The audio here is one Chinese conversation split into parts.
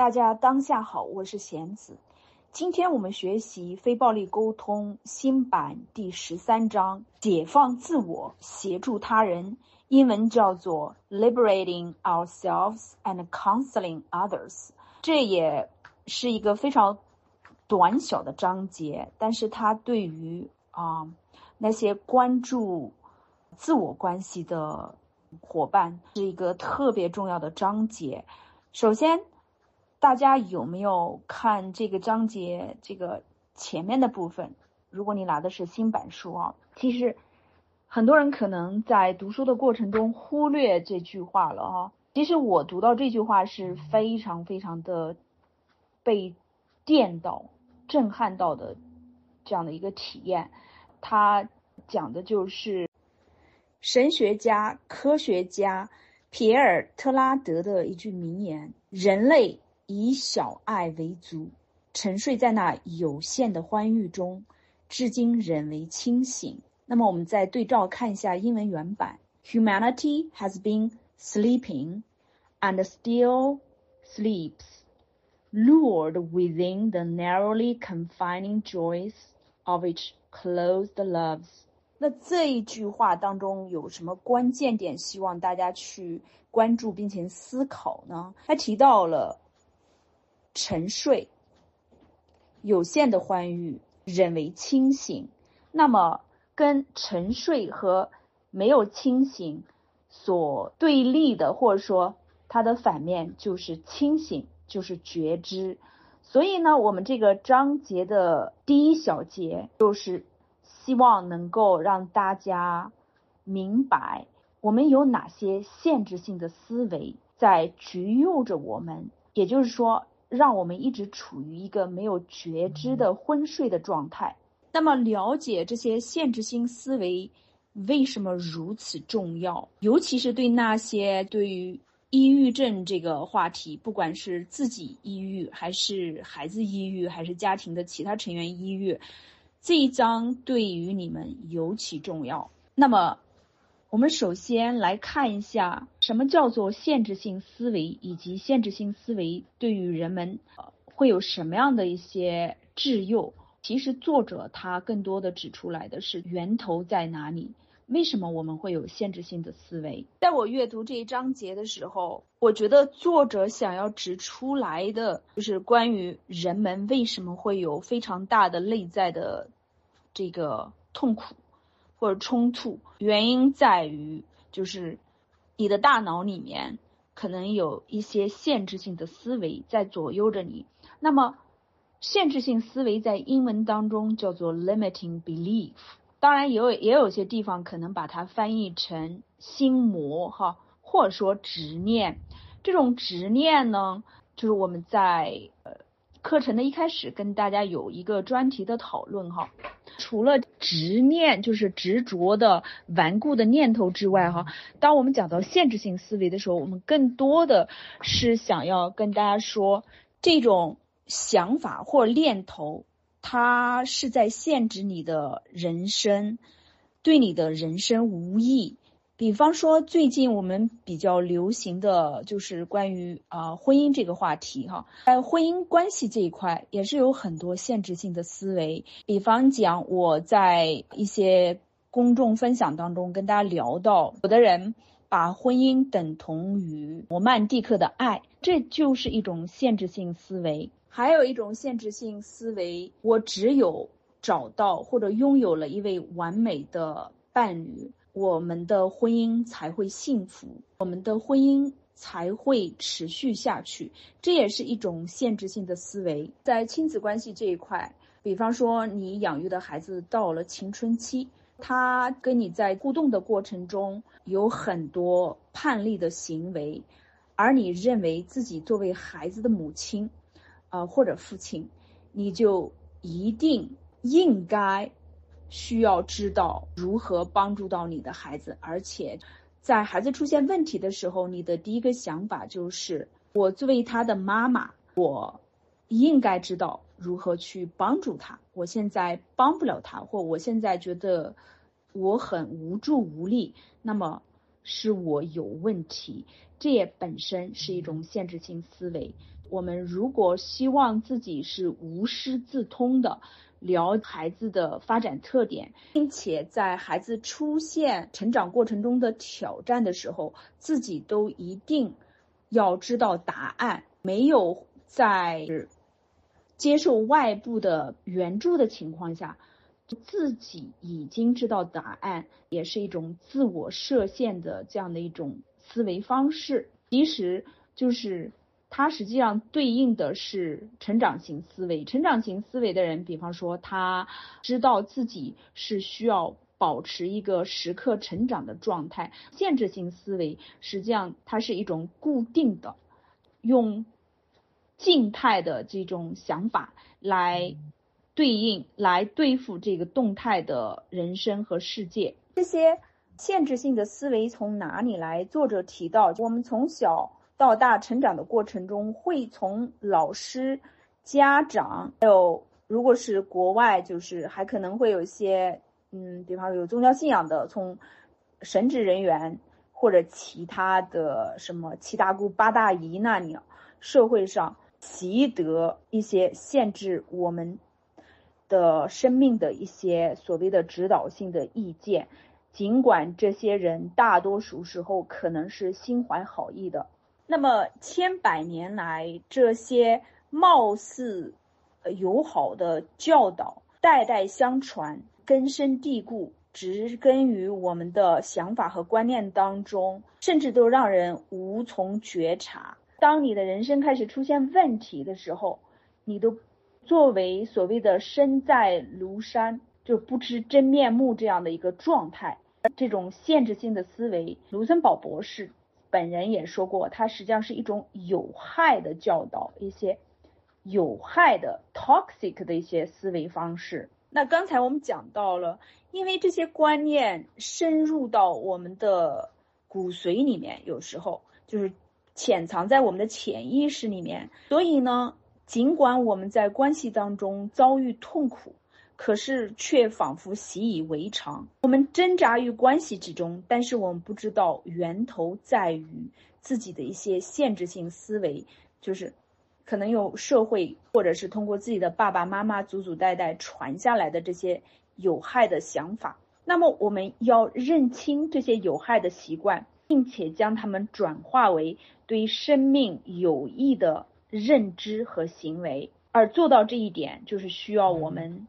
大家当下好，我是贤子。今天我们学习非暴力沟通新版第十三章：解放自我，协助他人。英文叫做 “Liberating Ourselves and Counseling Others”。这也是一个非常短小的章节，但是它对于啊那些关注自我关系的伙伴是一个特别重要的章节。首先，大家有没有看这个章节这个前面的部分？如果你拿的是新版书啊，其实很多人可能在读书的过程中忽略这句话了啊。其实我读到这句话是非常非常的被电到、震撼到的这样的一个体验。它讲的就是神学家、科学家。皮埃尔·特拉德的一句名言：“人类以小爱为足，沉睡在那有限的欢愉中，至今仍为清醒。”那么，我们再对照看一下英文原版：“Humanity has been sleeping, and still sleeps, lured within the narrowly confining joys of its closed loves.” 那这一句话当中有什么关键点？希望大家去关注并且思考呢？他提到了沉睡、有限的欢愉、人为清醒。那么，跟沉睡和没有清醒所对立的，或者说它的反面就是清醒，就是觉知。所以呢，我们这个章节的第一小节就是。希望能够让大家明白，我们有哪些限制性的思维在局诱着我们，也就是说，让我们一直处于一个没有觉知的昏睡的状态。那么，了解这些限制性思维为什么如此重要？尤其是对那些对于抑郁症这个话题，不管是自己抑郁，还是孩子抑郁，还是家庭的其他成员抑郁。这一章对于你们尤其重要。那么，我们首先来看一下什么叫做限制性思维，以及限制性思维对于人们会有什么样的一些制诱。其实，作者他更多的指出来的是源头在哪里。为什么我们会有限制性的思维？在我阅读这一章节的时候，我觉得作者想要指出来的就是关于人们为什么会有非常大的内在的这个痛苦或者冲突，原因在于就是你的大脑里面可能有一些限制性的思维在左右着你。那么，限制性思维在英文当中叫做 limiting belief。当然，也有也有些地方可能把它翻译成心魔哈，或者说执念。这种执念呢，就是我们在课程的一开始跟大家有一个专题的讨论哈。除了执念，就是执着的顽固的念头之外哈，当我们讲到限制性思维的时候，我们更多的是想要跟大家说，这种想法或念头。它是在限制你的人生，对你的人生无益。比方说，最近我们比较流行的就是关于啊婚姻这个话题哈，在婚姻关系这一块也是有很多限制性的思维。比方讲，我在一些公众分享当中跟大家聊到，有的人把婚姻等同于罗曼蒂克的爱，这就是一种限制性思维。还有一种限制性思维，我只有找到或者拥有了一位完美的伴侣，我们的婚姻才会幸福，我们的婚姻才会持续下去。这也是一种限制性的思维。在亲子关系这一块，比方说你养育的孩子到了青春期，他跟你在互动的过程中有很多叛逆的行为，而你认为自己作为孩子的母亲。啊，或者父亲，你就一定应该需要知道如何帮助到你的孩子，而且在孩子出现问题的时候，你的第一个想法就是：我作为他的妈妈，我应该知道如何去帮助他。我现在帮不了他，或我现在觉得我很无助无力，那么是我有问题，这也本身是一种限制性思维。我们如果希望自己是无师自通的，聊孩子的发展特点，并且在孩子出现成长过程中的挑战的时候，自己都一定要知道答案。没有在接受外部的援助的情况下，自己已经知道答案，也是一种自我设限的这样的一种思维方式。其实就是。它实际上对应的是成长型思维。成长型思维的人，比方说他知道自己是需要保持一个时刻成长的状态。限制性思维实际上它是一种固定的，用静态的这种想法来对应、来对付这个动态的人生和世界。这些限制性的思维从哪里来？作者提到，我们从小。到大成长的过程中，会从老师、家长，还有如果是国外，就是还可能会有一些，嗯，比方说有宗教信仰的，从神职人员或者其他的什么七大姑八大姨那里，社会上习得一些限制我们的生命的一些所谓的指导性的意见，尽管这些人大多数时候可能是心怀好意的。那么千百年来，这些貌似友好的教导代代相传，根深蒂固，植根于我们的想法和观念当中，甚至都让人无从觉察。当你的人生开始出现问题的时候，你都作为所谓的身在庐山就不知真面目这样的一个状态，这种限制性的思维，卢森堡博士。本人也说过，它实际上是一种有害的教导，一些有害的 toxic 的一些思维方式。那刚才我们讲到了，因为这些观念深入到我们的骨髓里面，有时候就是潜藏在我们的潜意识里面，所以呢，尽管我们在关系当中遭遇痛苦。可是却仿佛习以为常。我们挣扎于关系之中，但是我们不知道源头在于自己的一些限制性思维，就是可能有社会或者是通过自己的爸爸妈妈祖祖代代传下来的这些有害的想法。那么我们要认清这些有害的习惯，并且将它们转化为对生命有益的认知和行为。而做到这一点，就是需要我们。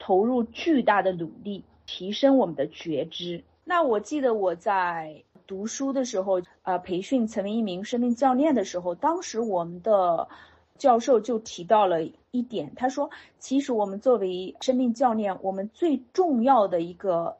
投入巨大的努力提升我们的觉知。那我记得我在读书的时候，呃，培训成为一名生命教练的时候，当时我们的教授就提到了一点，他说，其实我们作为生命教练，我们最重要的一个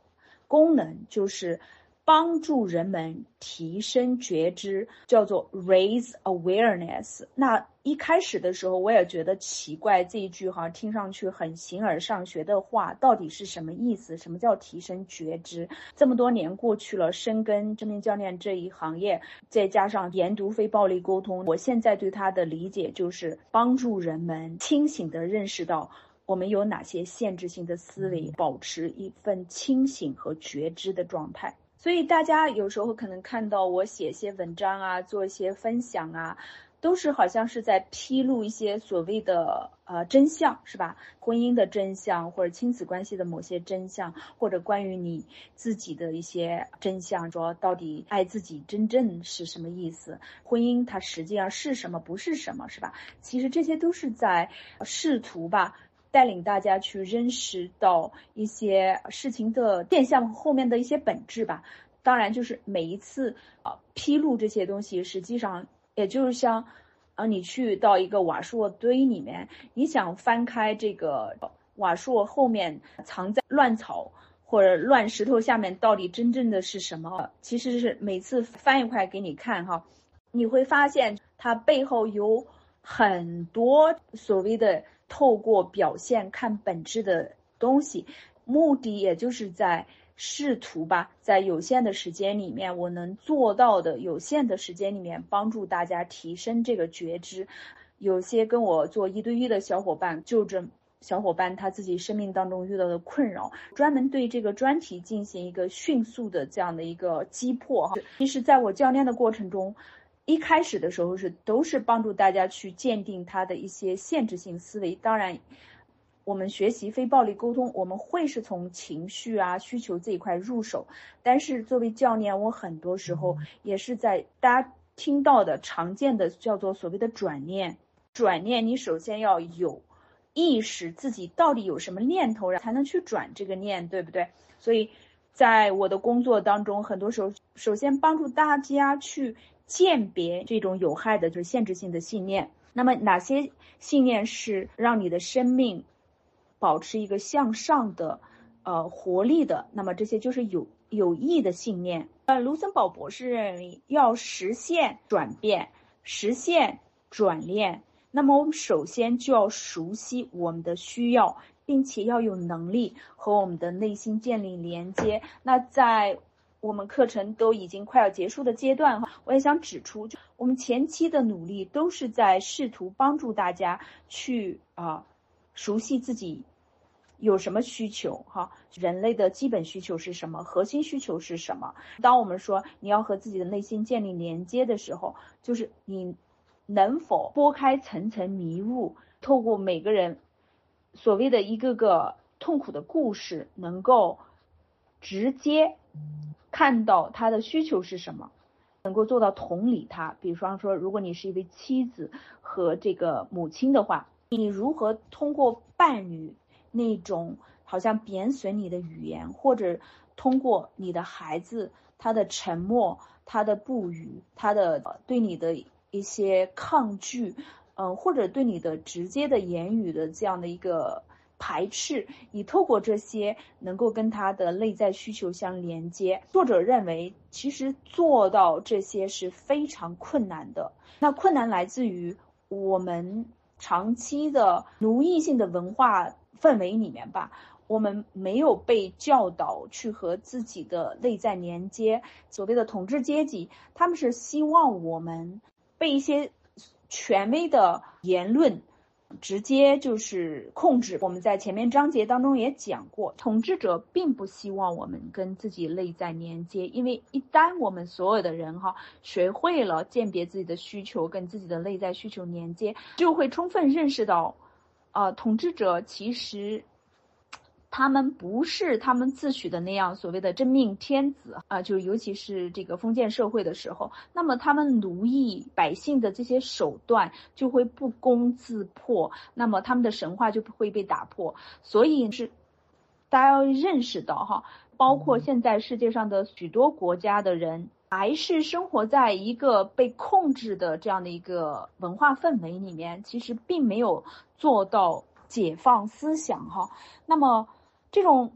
功能就是。帮助人们提升觉知，叫做 raise awareness。那一开始的时候，我也觉得奇怪，这一句哈听上去很形而上学的话，到底是什么意思？什么叫提升觉知？这么多年过去了，深耕正面教练这一行业，再加上研读非暴力沟通，我现在对他的理解就是帮助人们清醒地认识到我们有哪些限制性的思维，保持一份清醒和觉知的状态。所以大家有时候可能看到我写些文章啊，做一些分享啊，都是好像是在披露一些所谓的呃真相，是吧？婚姻的真相，或者亲子关系的某些真相，或者关于你自己的一些真相，说到底爱自己真正是什么意思？婚姻它实际上是什么，不是什么，是吧？其实这些都是在试图吧。带领大家去认识到一些事情的变相后面的一些本质吧。当然，就是每一次啊披露这些东西，实际上也就是像啊你去到一个瓦硕堆里面，你想翻开这个瓦硕后面藏在乱草或者乱石头下面到底真正的是什么？其实是每次翻一块给你看哈，你会发现它背后有很多所谓的。透过表现看本质的东西，目的也就是在试图吧，在有限的时间里面，我能做到的有限的时间里面，帮助大家提升这个觉知。有些跟我做一对一的小伙伴，就这小伙伴他自己生命当中遇到的困扰，专门对这个专题进行一个迅速的这样的一个击破哈。其实，在我教练的过程中，一开始的时候是都是帮助大家去鉴定他的一些限制性思维。当然，我们学习非暴力沟通，我们会是从情绪啊需求这一块入手。但是作为教练，我很多时候也是在大家听到的常见的叫做所谓的转念。转念，你首先要有。意识自己到底有什么念头，才能去转这个念，对不对？所以，在我的工作当中，很多时候，首先帮助大家去鉴别这种有害的、就是限制性的信念。那么，哪些信念是让你的生命保持一个向上的、呃活力的？那么，这些就是有有益的信念。呃，卢森堡博士认为，要实现转变，实现转念。那么我们首先就要熟悉我们的需要，并且要有能力和我们的内心建立连接。那在我们课程都已经快要结束的阶段哈，我也想指出，就我们前期的努力都是在试图帮助大家去啊熟悉自己有什么需求哈，人类的基本需求是什么，核心需求是什么。当我们说你要和自己的内心建立连接的时候，就是你。能否拨开层层迷雾，透过每个人所谓的一个个痛苦的故事，能够直接看到他的需求是什么，能够做到同理他。比方说，如果你是一位妻子和这个母亲的话，你如何通过伴侣那种好像贬损你的语言，或者通过你的孩子他的沉默、他的不语、他的对你的。一些抗拒，嗯，或者对你的直接的言语的这样的一个排斥，你透过这些能够跟他的内在需求相连接。作者认为，其实做到这些是非常困难的。那困难来自于我们长期的奴役性的文化氛围里面吧，我们没有被教导去和自己的内在连接。所谓的统治阶级，他们是希望我们。被一些权威的言论直接就是控制。我们在前面章节当中也讲过，统治者并不希望我们跟自己内在连接，因为一旦我们所有的人哈学会了鉴别自己的需求，跟自己的内在需求连接，就会充分认识到，啊，统治者其实。他们不是他们自诩的那样所谓的真命天子啊，就尤其是这个封建社会的时候，那么他们奴役百姓的这些手段就会不攻自破，那么他们的神话就不会被打破。所以是大家要认识到哈，包括现在世界上的许多国家的人，还是生活在一个被控制的这样的一个文化氛围里面，其实并没有做到解放思想哈。那么。这种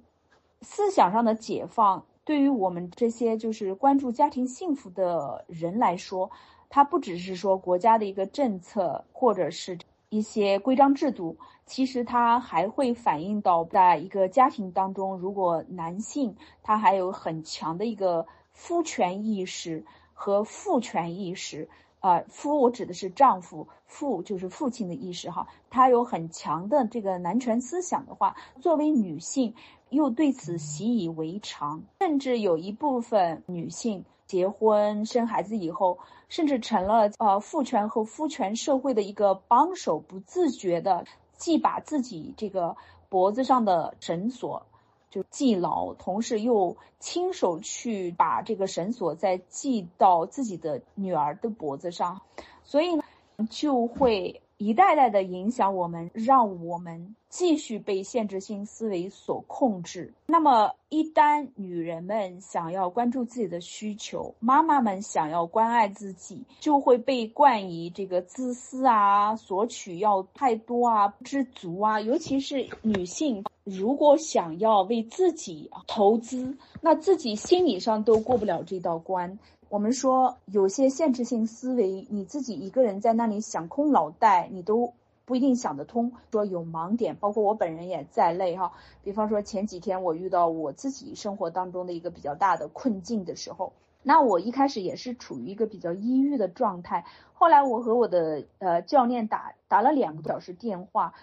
思想上的解放，对于我们这些就是关注家庭幸福的人来说，它不只是说国家的一个政策或者是一些规章制度，其实它还会反映到在一个家庭当中，如果男性他还有很强的一个夫权意识和父权意识。啊，夫我指的是丈夫，父就是父亲的意识哈。他有很强的这个男权思想的话，作为女性又对此习以为常，甚至有一部分女性结婚生孩子以后，甚至成了呃父权和夫权社会的一个帮手，不自觉的既把自己这个脖子上的绳索。就系牢，同时又亲手去把这个绳索再系到自己的女儿的脖子上，所以呢，就会。一代代的影响我们，让我们继续被限制性思维所控制。那么，一旦女人们想要关注自己的需求，妈妈们想要关爱自己，就会被冠以这个自私啊、索取要太多啊、不知足啊。尤其是女性，如果想要为自己投资，那自己心理上都过不了这道关。我们说有些限制性思维，你自己一个人在那里想空脑袋，你都不一定想得通。说有盲点，包括我本人也在内哈。比方说前几天我遇到我自己生活当中的一个比较大的困境的时候，那我一开始也是处于一个比较抑郁的状态。后来我和我的呃教练打打了两个小时电话，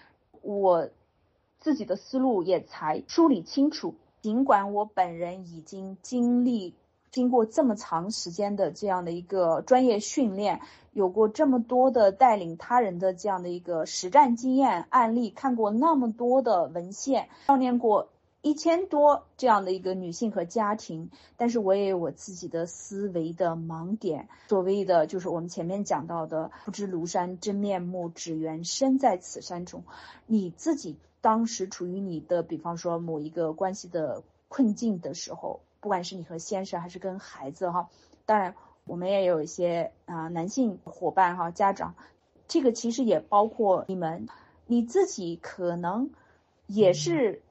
我自己的思路也才梳理清楚。尽管我本人已经经历经过这么长时间的这样的一个专业训练，有过这么多的带领他人的这样的一个实战经验案例，看过那么多的文献，锻炼过。一千多这样的一个女性和家庭，但是我也有我自己的思维的盲点。所谓的就是我们前面讲到的“不知庐山真面目，只缘身在此山中”。你自己当时处于你的，比方说某一个关系的困境的时候，不管是你和先生还是跟孩子哈，当然我们也有一些啊男性伙伴哈家长，这个其实也包括你们，你自己可能也是。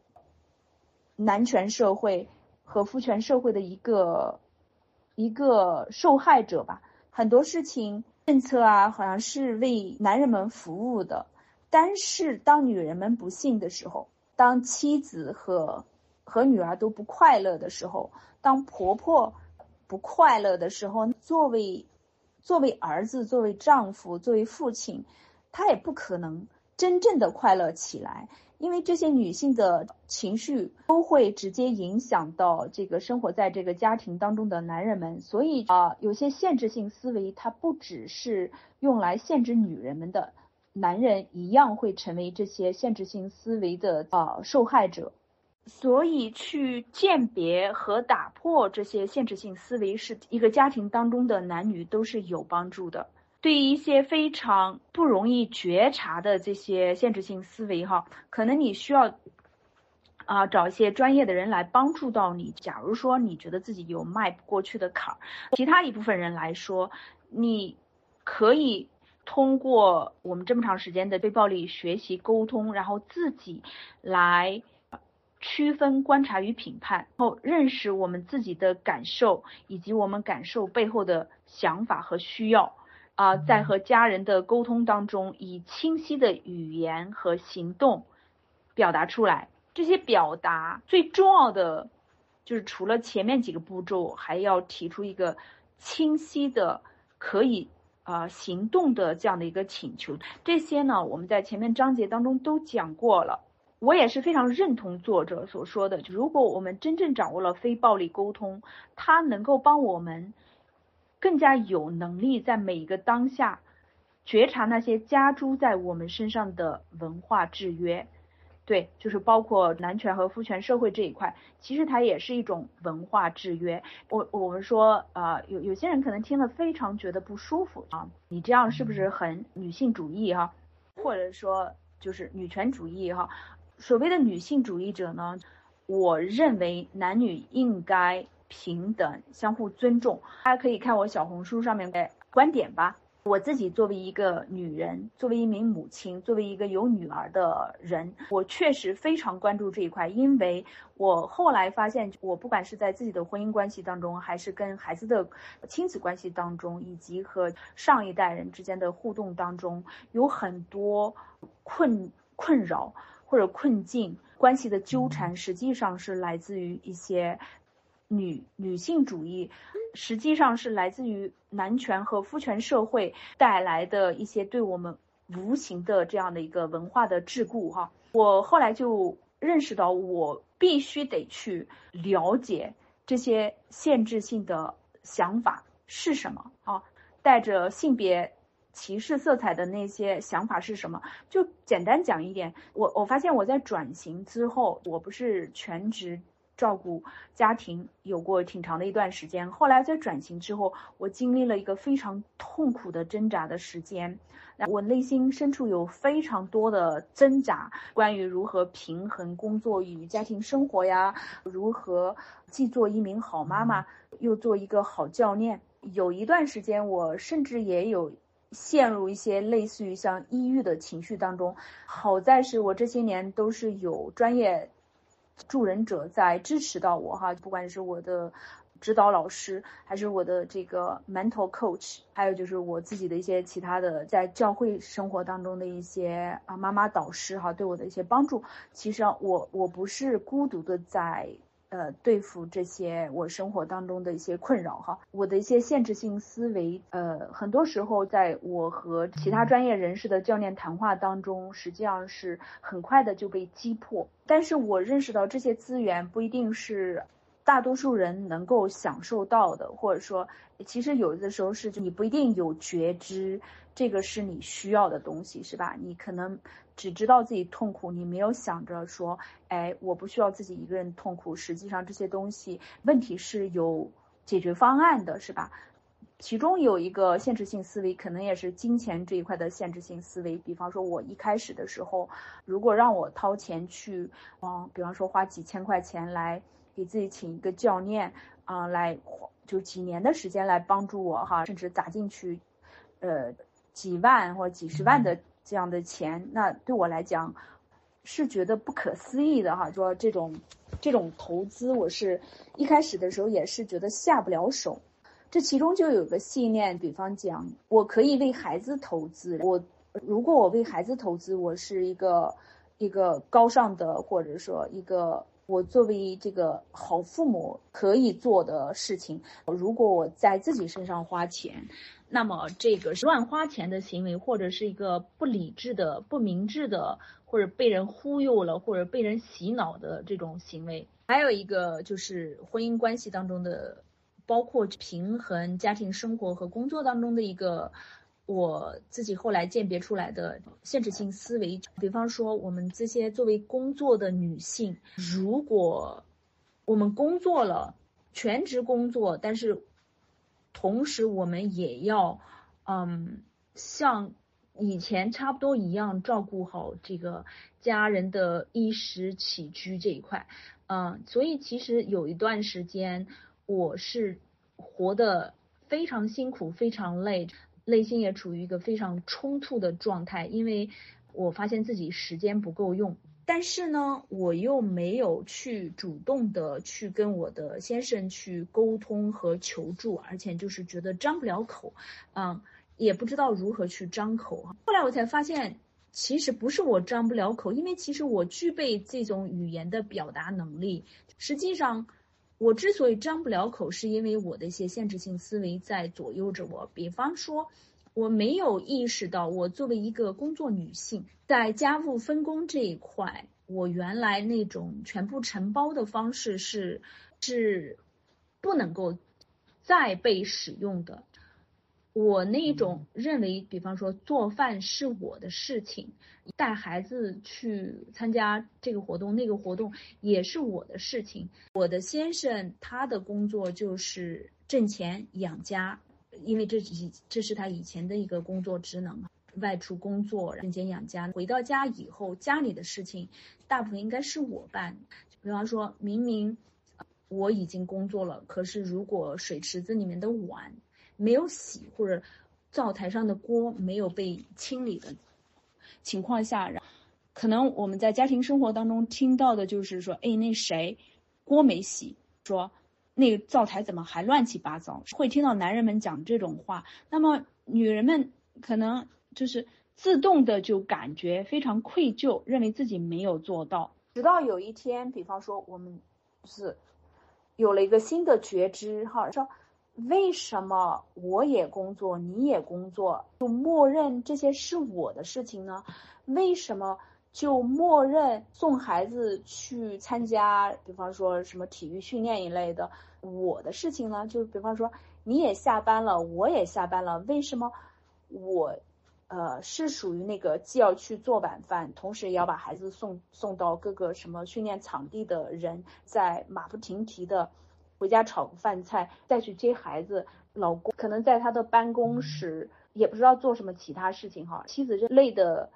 男权社会和父权社会的一个一个受害者吧，很多事情政策啊，好像是为男人们服务的。但是当女人们不幸的时候，当妻子和和女儿都不快乐的时候，当婆婆不快乐的时候，作为作为儿子、作为丈夫、作为父亲，他也不可能真正的快乐起来。因为这些女性的情绪都会直接影响到这个生活在这个家庭当中的男人们，所以啊，有些限制性思维，它不只是用来限制女人们的，男人一样会成为这些限制性思维的啊受害者。所以，去鉴别和打破这些限制性思维，是一个家庭当中的男女都是有帮助的。对于一些非常不容易觉察的这些限制性思维，哈，可能你需要啊找一些专业的人来帮助到你。假如说你觉得自己有迈不过去的坎儿，其他一部分人来说，你可以通过我们这么长时间的非暴力学习沟通，然后自己来区分、观察与评判，后认识我们自己的感受以及我们感受背后的想法和需要。啊，在和家人的沟通当中，以清晰的语言和行动表达出来。这些表达最重要的就是，除了前面几个步骤，还要提出一个清晰的、可以啊行动的这样的一个请求。这些呢，我们在前面章节当中都讲过了。我也是非常认同作者所说的，如果我们真正掌握了非暴力沟通，它能够帮我们。更加有能力在每一个当下觉察那些加诸在我们身上的文化制约，对，就是包括男权和父权社会这一块，其实它也是一种文化制约。我我们说啊，有有些人可能听了非常觉得不舒服啊，你这样是不是很女性主义哈？或者说就是女权主义哈？所谓的女性主义者呢，我认为男女应该。平等，相互尊重。大家可以看我小红书上面的观点吧。我自己作为一个女人，作为一名母亲，作为一个有女儿的人，我确实非常关注这一块。因为我后来发现，我不管是在自己的婚姻关系当中，还是跟孩子的亲子关系当中，以及和上一代人之间的互动当中，有很多困困扰或者困境关系的纠缠，实际上是来自于一些。女女性主义实际上是来自于男权和父权社会带来的一些对我们无形的这样的一个文化的桎梏哈。我后来就认识到，我必须得去了解这些限制性的想法是什么啊，带着性别歧视色彩的那些想法是什么？就简单讲一点，我我发现我在转型之后，我不是全职。照顾家庭有过挺长的一段时间，后来在转型之后，我经历了一个非常痛苦的挣扎的时间，我内心深处有非常多的挣扎，关于如何平衡工作与家庭生活呀，如何既做一名好妈妈，又做一个好教练。有一段时间，我甚至也有陷入一些类似于像抑郁的情绪当中。好在是我这些年都是有专业。助人者在支持到我哈，不管是我的指导老师，还是我的这个 mental coach，还有就是我自己的一些其他的在教会生活当中的一些啊妈妈导师哈，对我的一些帮助。其实我我不是孤独的在呃对付这些我生活当中的一些困扰哈。我的一些限制性思维，呃，很多时候在我和其他专业人士的教练谈话当中，实际上是很快的就被击破。但是我认识到这些资源不一定是。大多数人能够享受到的，或者说，其实有的时候是你不一定有觉知，这个是你需要的东西，是吧？你可能只知道自己痛苦，你没有想着说，哎，我不需要自己一个人痛苦。实际上这些东西问题是有解决方案的，是吧？其中有一个限制性思维，可能也是金钱这一块的限制性思维。比方说，我一开始的时候，如果让我掏钱去，嗯，比方说花几千块钱来。给自己请一个教练啊，来就几年的时间来帮助我哈，甚至砸进去，呃，几万或者几十万的这样的钱，那对我来讲是觉得不可思议的哈。说这种这种投资，我是一开始的时候也是觉得下不了手。这其中就有个信念，比方讲，我可以为孩子投资。我如果我为孩子投资，我是一个一个高尚的，或者说一个。我作为这个好父母可以做的事情，如果我在自己身上花钱，那么这个乱花钱的行为，或者是一个不理智的、不明智的，或者被人忽悠了，或者被人洗脑的这种行为。还有一个就是婚姻关系当中的，包括平衡家庭生活和工作当中的一个。我自己后来鉴别出来的限制性思维，比方说我们这些作为工作的女性，如果我们工作了，全职工作，但是同时我们也要，嗯，像以前差不多一样照顾好这个家人的衣食起居这一块，嗯，所以其实有一段时间我是活得非常辛苦，非常累。内心也处于一个非常冲突的状态，因为我发现自己时间不够用，但是呢，我又没有去主动的去跟我的先生去沟通和求助，而且就是觉得张不了口，嗯，也不知道如何去张口。后来我才发现，其实不是我张不了口，因为其实我具备这种语言的表达能力，实际上。我之所以张不了口，是因为我的一些限制性思维在左右着我。比方说，我没有意识到，我作为一个工作女性，在家务分工这一块，我原来那种全部承包的方式是是不能够再被使用的。我那种认为，比方说做饭是我的事情，带孩子去参加这个活动、那个活动也是我的事情。我的先生他的工作就是挣钱养家，因为这以这是他以前的一个工作职能，外出工作挣钱养家。回到家以后，家里的事情大部分应该是我办。比方说明明我已经工作了，可是如果水池子里面的碗。没有洗或者灶台上的锅没有被清理的情况下，可能我们在家庭生活当中听到的就是说，哎，那谁锅没洗，说那个灶台怎么还乱七八糟？会听到男人们讲这种话，那么女人们可能就是自动的就感觉非常愧疚，认为自己没有做到。直到有一天，比方说我们是有了一个新的觉知，哈，说。为什么我也工作，你也工作，就默认这些是我的事情呢？为什么就默认送孩子去参加，比方说什么体育训练一类的，我的事情呢？就比方说你也下班了，我也下班了，为什么我，呃，是属于那个既要去做晚饭，同时也要把孩子送送到各个什么训练场地的人，在马不停蹄的。回家炒个饭菜，再去接孩子。老公可能在他的办公室，也不知道做什么其他事情哈。妻子累的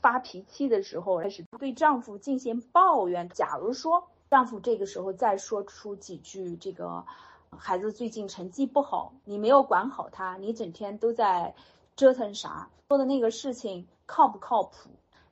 发脾气的时候，开始对丈夫进行抱怨。假如说丈夫这个时候再说出几句这个，孩子最近成绩不好，你没有管好他，你整天都在折腾啥？做的那个事情靠不靠谱？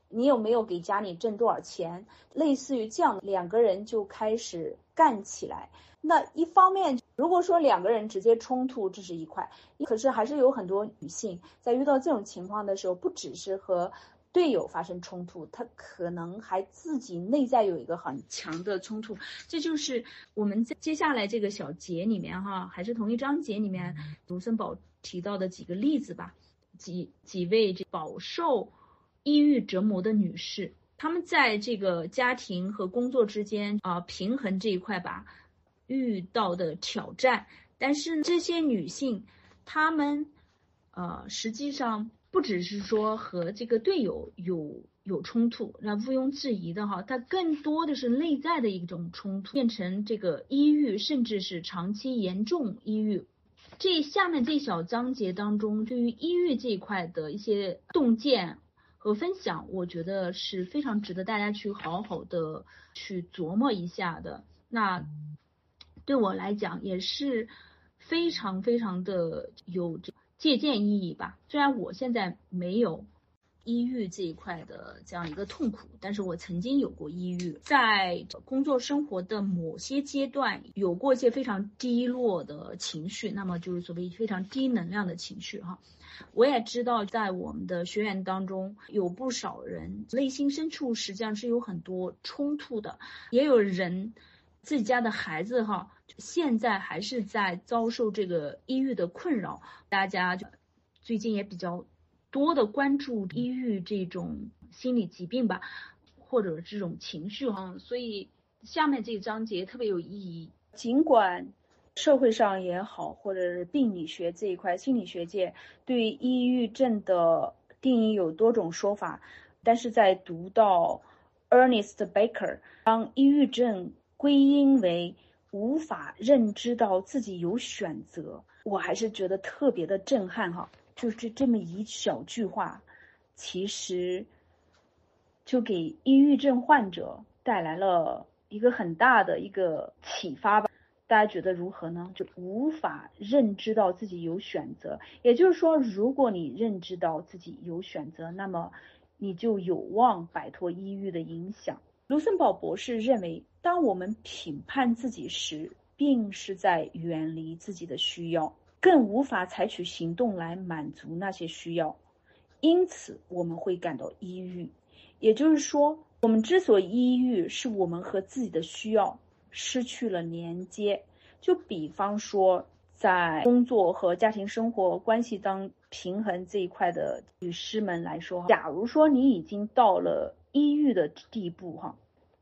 你有没有给家里挣多少钱？类似于这样，两个人就开始干起来。那一方面，如果说两个人直接冲突，这是一块；可是还是有很多女性在遇到这种情况的时候，不只是和队友发生冲突，她可能还自己内在有一个很强的冲突。这就是我们在接下来这个小节里面哈，还是同一章节里面，卢森堡提到的几个例子吧。几几位这饱受抑郁折磨的女士，她们在这个家庭和工作之间啊平衡这一块吧，遇到的挑战。但是这些女性，她们呃实际上。不只是说和这个队友有有冲突，那毋庸置疑的哈，它更多的是内在的一种冲突，变成这个抑郁，甚至是长期严重抑郁。这下面这小章节当中，对于抑郁这一块的一些洞见和分享，我觉得是非常值得大家去好好的去琢磨一下的。那对我来讲也是非常非常的有这。借鉴意义吧。虽然我现在没有抑郁这一块的这样一个痛苦，但是我曾经有过抑郁，在工作生活的某些阶段有过一些非常低落的情绪，那么就是所谓非常低能量的情绪哈。我也知道，在我们的学员当中，有不少人内心深处实际上是有很多冲突的，也有人自己家的孩子哈。现在还是在遭受这个抑郁的困扰，大家就最近也比较多的关注抑郁这种心理疾病吧，或者这种情绪哈，所以下面这一章节特别有意义。尽管社会上也好，或者是病理学这一块，心理学界对抑郁症的定义有多种说法，但是在读到 Ernest Baker 当抑郁症归因为。无法认知到自己有选择，我还是觉得特别的震撼哈。就是这么一小句话，其实就给抑郁症患者带来了一个很大的一个启发吧。大家觉得如何呢？就无法认知到自己有选择，也就是说，如果你认知到自己有选择，那么你就有望摆脱抑郁的影响。卢森堡博士认为。当我们评判自己时，并是在远离自己的需要，更无法采取行动来满足那些需要，因此我们会感到抑郁。也就是说，我们之所以抑郁，是我们和自己的需要失去了连接。就比方说，在工作和家庭生活关系当平衡这一块的女士们来说，假如说你已经到了抑郁的地步，哈。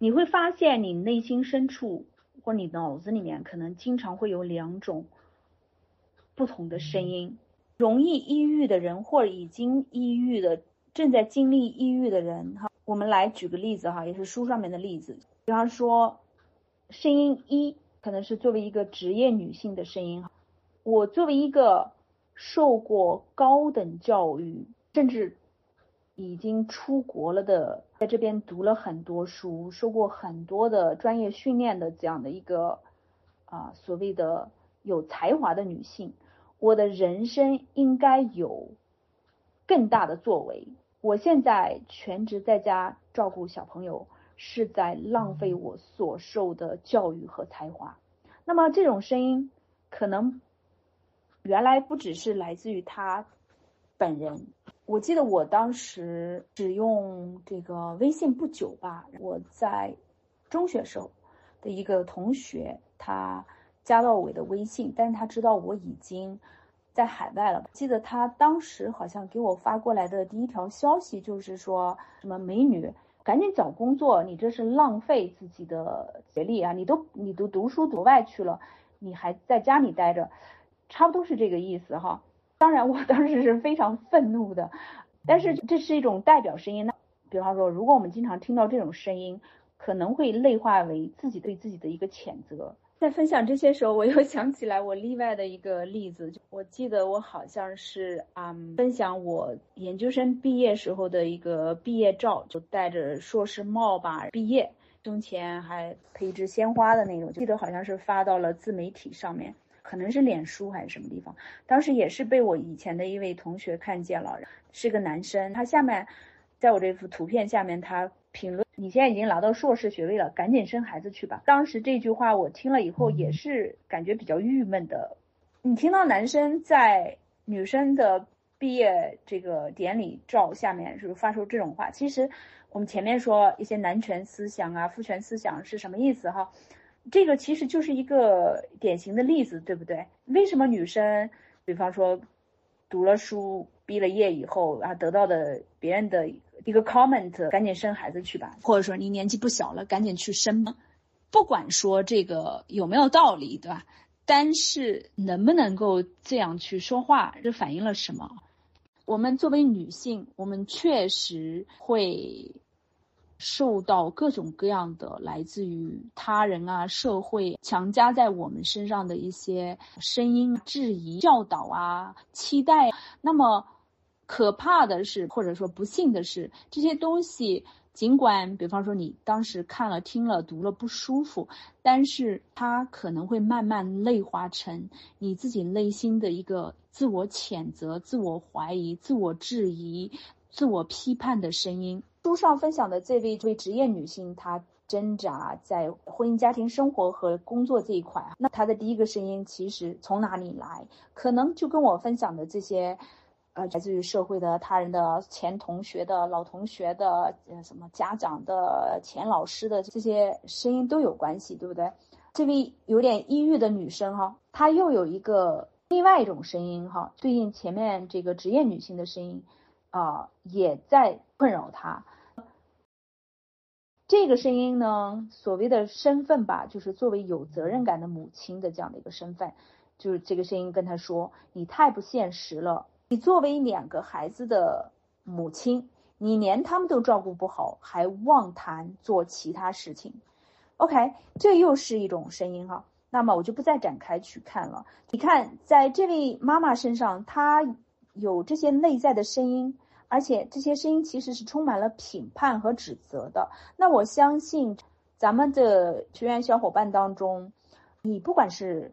你会发现，你内心深处或你脑子里面，可能经常会有两种不同的声音。容易抑郁的人，或者已经抑郁的、正在经历抑郁的人，哈，我们来举个例子哈，也是书上面的例子。比方说，声音一可能是作为一个职业女性的声音哈，我作为一个受过高等教育，甚至。已经出国了的，在这边读了很多书，受过很多的专业训练的这样的一个啊所谓的有才华的女性，我的人生应该有更大的作为。我现在全职在家照顾小朋友，是在浪费我所受的教育和才华。那么这种声音可能原来不只是来自于他本人。我记得我当时使用这个微信不久吧，我在中学时候的一个同学，他加到我的微信，但是他知道我已经在海外了。记得他当时好像给我发过来的第一条消息就是说什么“美女，赶紧找工作，你这是浪费自己的学历啊！你都你都读书读外去了，你还在家里待着，差不多是这个意思哈。”当然，我当时是非常愤怒的，但是这是一种代表声音。那比方说，如果我们经常听到这种声音，可能会内化为自己对自己的一个谴责。在分享这些时候，我又想起来我例外的一个例子。我记得我好像是啊，分享我研究生毕业时候的一个毕业照，就戴着硕士帽吧毕业，胸前还配一支鲜花的那种。记得好像是发到了自媒体上面。可能是脸书还是什么地方，当时也是被我以前的一位同学看见了，是个男生。他下面，在我这幅图片下面，他评论：“你现在已经拿到硕士学位了，赶紧生孩子去吧。”当时这句话我听了以后也是感觉比较郁闷的。你听到男生在女生的毕业这个典礼照下面是不是发出这种话？其实我们前面说一些男权思想啊、父权思想是什么意思哈？这个其实就是一个典型的例子，对不对？为什么女生，比方说读了书、毕了业以后啊，得到的别人的一个 comment，赶紧生孩子去吧，或者说你年纪不小了，赶紧去生吧。不管说这个有没有道理，对吧？但是能不能够这样去说话，这反映了什么？我们作为女性，我们确实会受到各种各样的来自于他人啊、社会强加在我们身上的一些声音、质疑、教导啊、期待。那么可怕的是，或者说不幸的是，这些东西。尽管，比方说你当时看了、听了、读了不舒服，但是它可能会慢慢内化成你自己内心的一个自我谴责、自我怀疑、自我质疑、自我批判的声音。书上分享的这位这位职业女性，她挣扎在婚姻家庭生活和工作这一块，那她的第一个声音其实从哪里来？可能就跟我分享的这些。呃，来自于社会的、他人的、前同学的、老同学的、呃，什么家长的、前老师的这些声音都有关系，对不对？这位有点抑郁的女生哈，她又有一个另外一种声音哈，对应前面这个职业女性的声音，啊，也在困扰她。这个声音呢，所谓的身份吧，就是作为有责任感的母亲的这样的一个身份，就是这个声音跟她说：“你太不现实了。”你作为两个孩子的母亲，你连他们都照顾不好，还妄谈做其他事情？OK，这又是一种声音哈。那么我就不再展开去看了。你看，在这位妈妈身上，她有这些内在的声音，而且这些声音其实是充满了评判和指责的。那我相信，咱们的学员小伙伴当中，你不管是。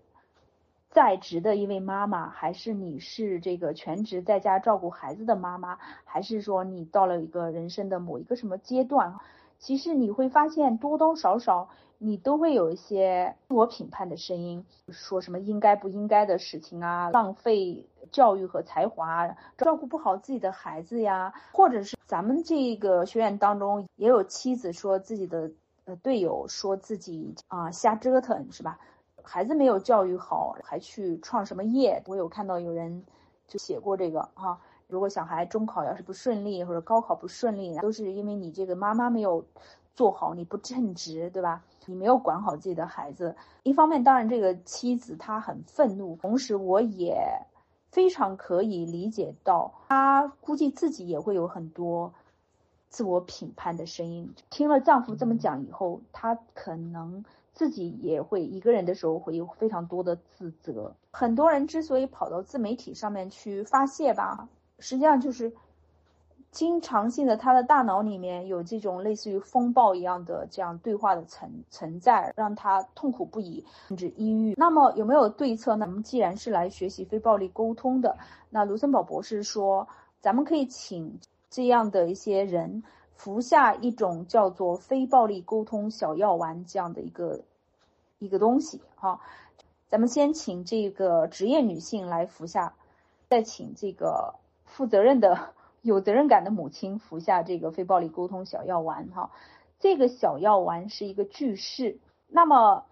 在职的一位妈妈，还是你是这个全职在家照顾孩子的妈妈，还是说你到了一个人生的某一个什么阶段，其实你会发现多多少少你都会有一些自我评判的声音，说什么应该不应该的事情啊，浪费教育和才华，照顾不好自己的孩子呀，或者是咱们这个学院当中也有妻子说自己的呃队友说自己啊瞎折腾是吧？孩子没有教育好，还去创什么业？我有看到有人就写过这个哈。如果小孩中考要是不顺利，或者高考不顺利，都是因为你这个妈妈没有做好，你不称职，对吧？你没有管好自己的孩子。一方面，当然这个妻子她很愤怒，同时我也非常可以理解到，她估计自己也会有很多自我评判的声音。听了丈夫这么讲以后，她可能。自己也会一个人的时候会有非常多的自责。很多人之所以跑到自媒体上面去发泄吧，实际上就是经常性的他的大脑里面有这种类似于风暴一样的这样对话的存存在，让他痛苦不已，甚至抑郁。那么有没有对策呢？我们既然是来学习非暴力沟通的，那卢森堡博士说，咱们可以请这样的一些人。服下一种叫做非暴力沟通小药丸这样的一个一个东西哈，咱们先请这个职业女性来服下，再请这个负责任的、有责任感的母亲服下这个非暴力沟通小药丸哈。这个小药丸是一个句式，那么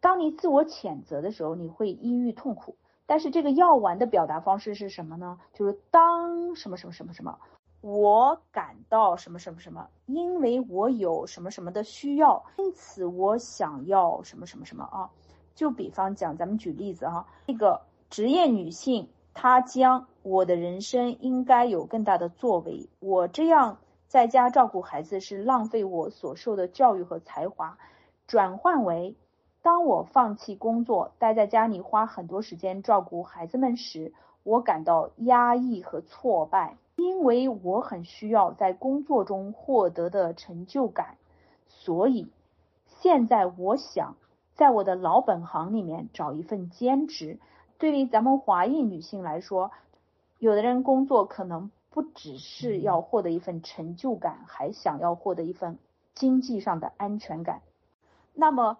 当你自我谴责的时候，你会抑郁痛苦，但是这个药丸的表达方式是什么呢？就是当什么什么什么什么。我感到什么什么什么，因为我有什么什么的需要，因此我想要什么什么什么啊。就比方讲，咱们举例子哈，这个职业女性，他将我的人生应该有更大的作为，我这样在家照顾孩子是浪费我所受的教育和才华，转换为，当我放弃工作，待在家里花很多时间照顾孩子们时，我感到压抑和挫败。因为我很需要在工作中获得的成就感，所以现在我想在我的老本行里面找一份兼职。对于咱们华裔女性来说，有的人工作可能不只是要获得一份成就感，还想要获得一份经济上的安全感。那么，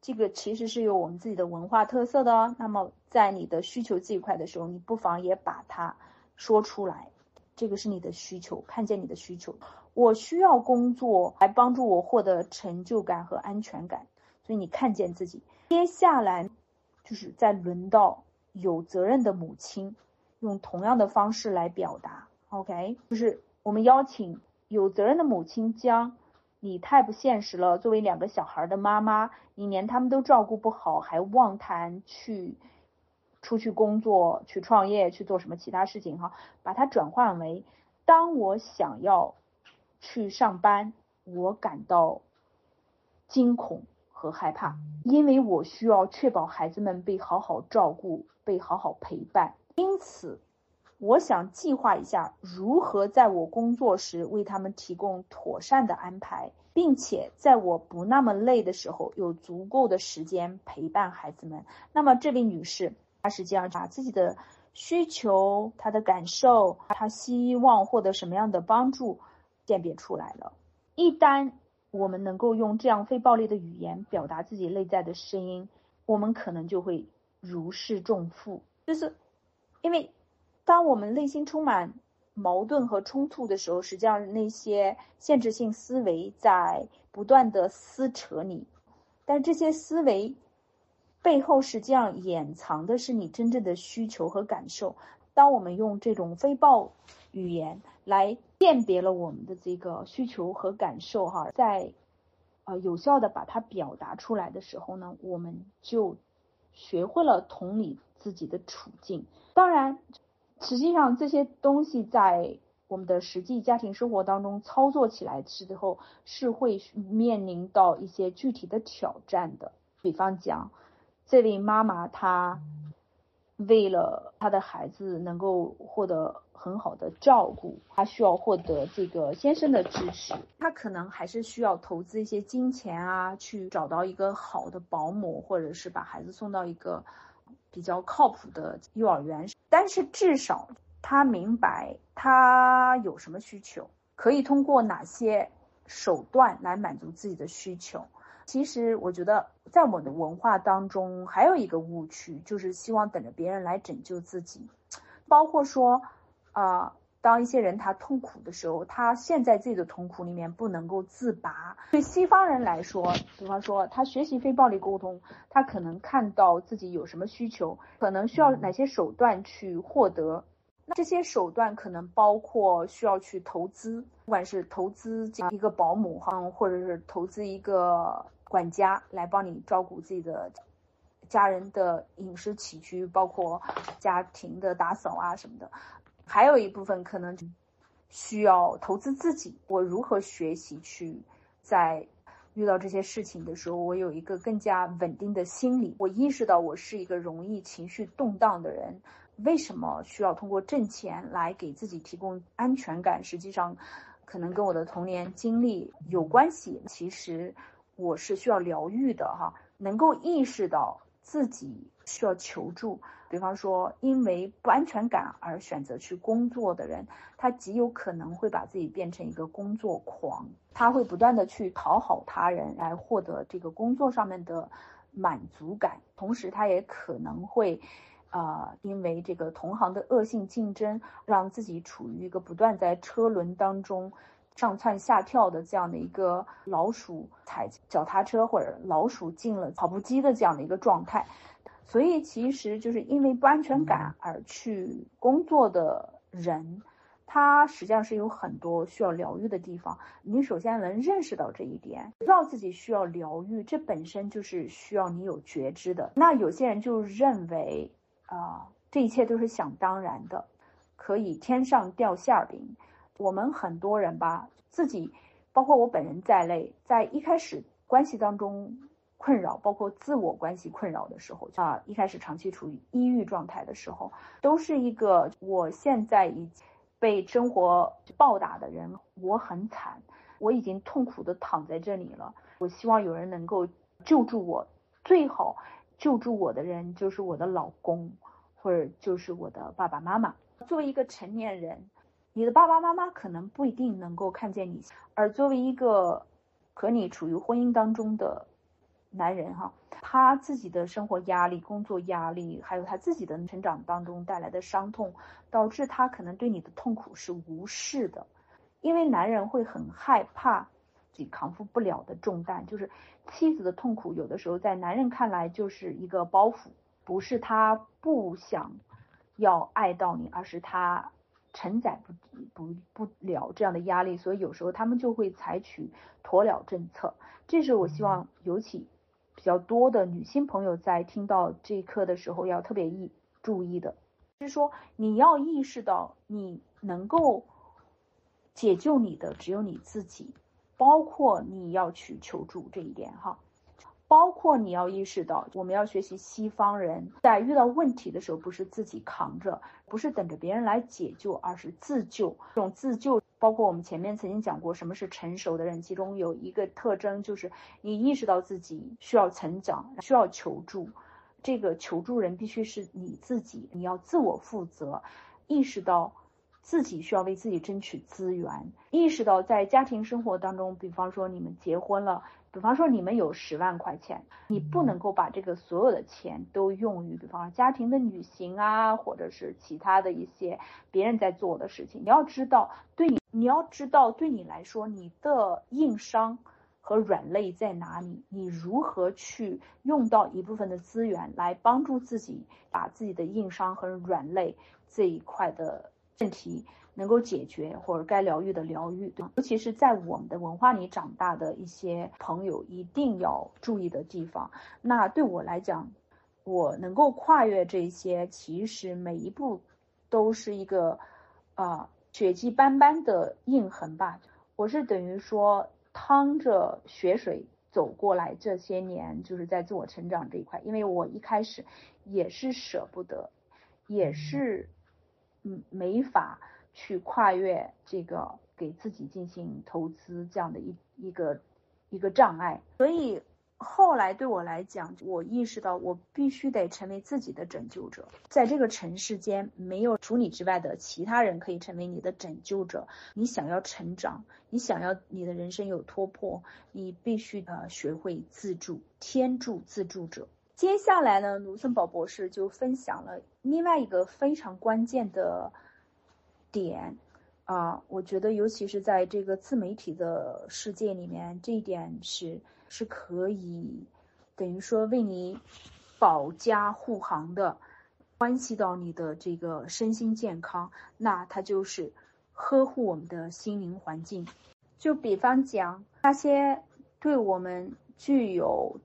这个其实是有我们自己的文化特色的。那么，在你的需求这一块的时候，你不妨也把它。说出来，这个是你的需求，看见你的需求。我需要工作来帮助我获得成就感和安全感，所以你看见自己。接下来就是在轮到有责任的母亲，用同样的方式来表达。OK，就是我们邀请有责任的母亲将你太不现实了。作为两个小孩的妈妈，你连他们都照顾不好，还妄谈去出去工作、去创业、去做什么其他事情？哈，把它转换为：当我想要。去上班，我感到惊恐和害怕，因为我需要确保孩子们被好好照顾，被好好陪伴。因此，我想计划一下如何在我工作时为他们提供妥善的安排，并且在我不那么累的时候有足够的时间陪伴孩子们。那么，这位女士，她实际上把自己的需求、她的感受、她希望获得什么样的帮助。鉴别出来了。一旦我们能够用这样非暴力的语言表达自己内在的声音，我们可能就会如释重负。就是因为当我们内心充满矛盾和冲突的时候，实际上那些限制性思维在不断的撕扯你。但这些思维背后实际上掩藏的是你真正的需求和感受。当我们用这种非暴语言来。辨别了我们的这个需求和感受，哈，在呃有效的把它表达出来的时候呢，我们就学会了同理自己的处境。当然，实际上这些东西在我们的实际家庭生活当中操作起来之后，是会面临到一些具体的挑战的。比方讲，这位妈妈她。为了他的孩子能够获得很好的照顾，他需要获得这个先生的支持。他可能还是需要投资一些金钱啊，去找到一个好的保姆，或者是把孩子送到一个比较靠谱的幼儿园。但是至少他明白他有什么需求，可以通过哪些手段来满足自己的需求。其实我觉得，在我的文化当中，还有一个误区，就是希望等着别人来拯救自己。包括说，啊，当一些人他痛苦的时候，他陷在自己的痛苦里面不能够自拔。对西方人来说，比方说他学习非暴力沟通，他可能看到自己有什么需求，可能需要哪些手段去获得。那这些手段可能包括需要去投资，不管是投资一个保姆哈，或者是投资一个。管家来帮你照顾自己的家人的饮食起居，包括家庭的打扫啊什么的。还有一部分可能需要投资自己。我如何学习去在遇到这些事情的时候，我有一个更加稳定的心理。我意识到我是一个容易情绪动荡的人。为什么需要通过挣钱来给自己提供安全感？实际上，可能跟我的童年经历有关系。其实。我是需要疗愈的哈，能够意识到自己需要求助。比方说，因为不安全感而选择去工作的人，他极有可能会把自己变成一个工作狂，他会不断的去讨好他人来获得这个工作上面的满足感，同时他也可能会，啊，因为这个同行的恶性竞争，让自己处于一个不断在车轮当中。上蹿下跳的这样的一个老鼠踩脚踏车，或者老鼠进了跑步机的这样的一个状态，所以其实就是因为不安全感而去工作的人，他实际上是有很多需要疗愈的地方。你首先能认识到这一点，知道自己需要疗愈，这本身就是需要你有觉知的。那有些人就认为啊，这一切都是想当然的，可以天上掉馅饼。我们很多人吧，自己，包括我本人在内，在一开始关系当中困扰，包括自我关系困扰的时候啊，一开始长期处于抑郁状态的时候，都是一个我现在已被生活暴打的人，我很惨，我已经痛苦的躺在这里了，我希望有人能够救助我，最好救助我的人就是我的老公，或者就是我的爸爸妈妈。作为一个成年人。你的爸爸妈妈可能不一定能够看见你，而作为一个和你处于婚姻当中的男人哈，他自己的生活压力、工作压力，还有他自己的成长当中带来的伤痛，导致他可能对你的痛苦是无视的，因为男人会很害怕自己扛负不了的重担，就是妻子的痛苦，有的时候在男人看来就是一个包袱，不是他不想要爱到你，而是他。承载不不不了这样的压力，所以有时候他们就会采取鸵鸟政策。这是我希望尤其比较多的女性朋友在听到这一课的时候要特别意注意的，就是说你要意识到你能够解救你的只有你自己，包括你要去求助这一点哈。包括你要意识到，我们要学习西方人在遇到问题的时候，不是自己扛着，不是等着别人来解救，而是自救。这种自救，包括我们前面曾经讲过，什么是成熟的人，其中有一个特征就是你意识到自己需要成长，需要求助。这个求助人必须是你自己，你要自我负责，意识到自己需要为自己争取资源，意识到在家庭生活当中，比方说你们结婚了。比方说，你们有十万块钱，你不能够把这个所有的钱都用于，比方说家庭的旅行啊，或者是其他的一些别人在做的事情。你要知道，对你，你要知道，对你来说，你的硬伤和软肋在哪里？你如何去用到一部分的资源来帮助自己，把自己的硬伤和软肋这一块的问题。能够解决或者该疗愈的疗愈，对尤其是在我们的文化里长大的一些朋友，一定要注意的地方。那对我来讲，我能够跨越这些，其实每一步都是一个啊血迹斑斑的印痕吧。我是等于说趟着血水走过来这些年，就是在自我成长这一块，因为我一开始也是舍不得，也是嗯没法。去跨越这个给自己进行投资这样的一一个一个障碍，所以后来对我来讲，我意识到我必须得成为自己的拯救者。在这个尘世间，没有除你之外的其他人可以成为你的拯救者。你想要成长，你想要你的人生有突破，你必须呃学会自助，天助自助者。接下来呢，卢森堡博士就分享了另外一个非常关键的。点啊，我觉得尤其是在这个自媒体的世界里面，这一点是是可以等于说为你保驾护航的，关系到你的这个身心健康。那它就是呵护我们的心灵环境。就比方讲那些对我们具有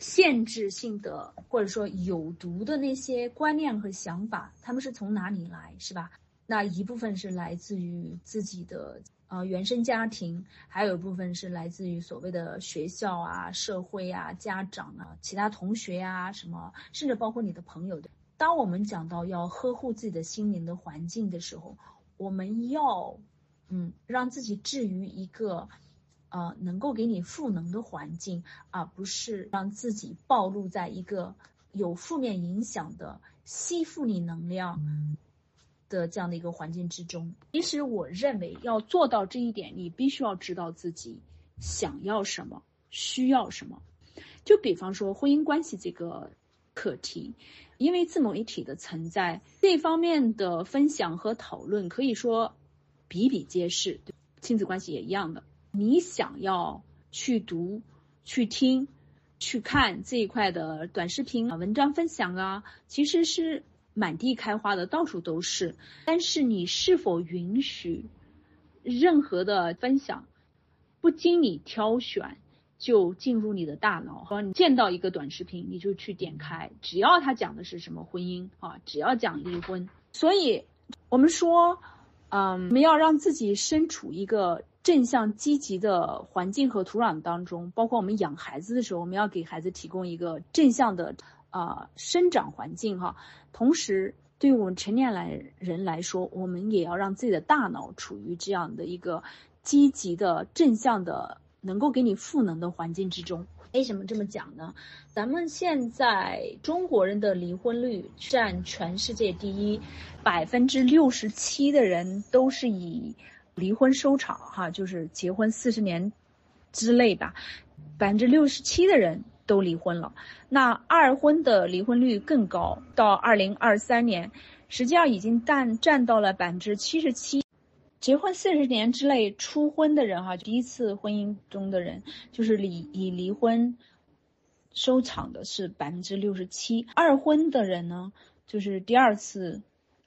限制性的或者说有毒的那些观念和想法，他们是从哪里来，是吧？那一部分是来自于自己的呃原生家庭，还有一部分是来自于所谓的学校啊、社会啊、家长啊、其他同学啊什么，甚至包括你的朋友的。当我们讲到要呵护自己的心灵的环境的时候，我们要嗯让自己置于一个呃能够给你赋能的环境，而不是让自己暴露在一个有负面影响的吸附你能量。的这样的一个环境之中，其实我认为要做到这一点，你必须要知道自己想要什么，需要什么。就比方说婚姻关系这个课题，因为自媒体的存在，这方面的分享和讨论可以说比比皆是。亲子关系也一样的，你想要去读、去听、去看这一块的短视频啊、文章分享啊，其实是。满地开花的，到处都是。但是你是否允许任何的分享不经你挑选就进入你的大脑？和你见到一个短视频，你就去点开，只要他讲的是什么婚姻啊，只要讲离婚。所以，我们说，嗯，我们要让自己身处一个正向积极的环境和土壤当中。包括我们养孩子的时候，我们要给孩子提供一个正向的。啊，生长环境哈，同时对于我们成年来人来说，我们也要让自己的大脑处于这样的一个积极的、正向的、能够给你赋能的环境之中。为什么这么讲呢？咱们现在中国人的离婚率占全世界第一，百分之六十七的人都是以离婚收场哈，就是结婚四十年之内吧，百分之六十七的人都离婚了。那二婚的离婚率更高，到二零二三年，实际上已经占占到了百分之七十七。结婚四十年之内初婚的人，哈，第一次婚姻中的人，就是离以离婚收场的是百分之六十七。二婚的人呢，就是第二次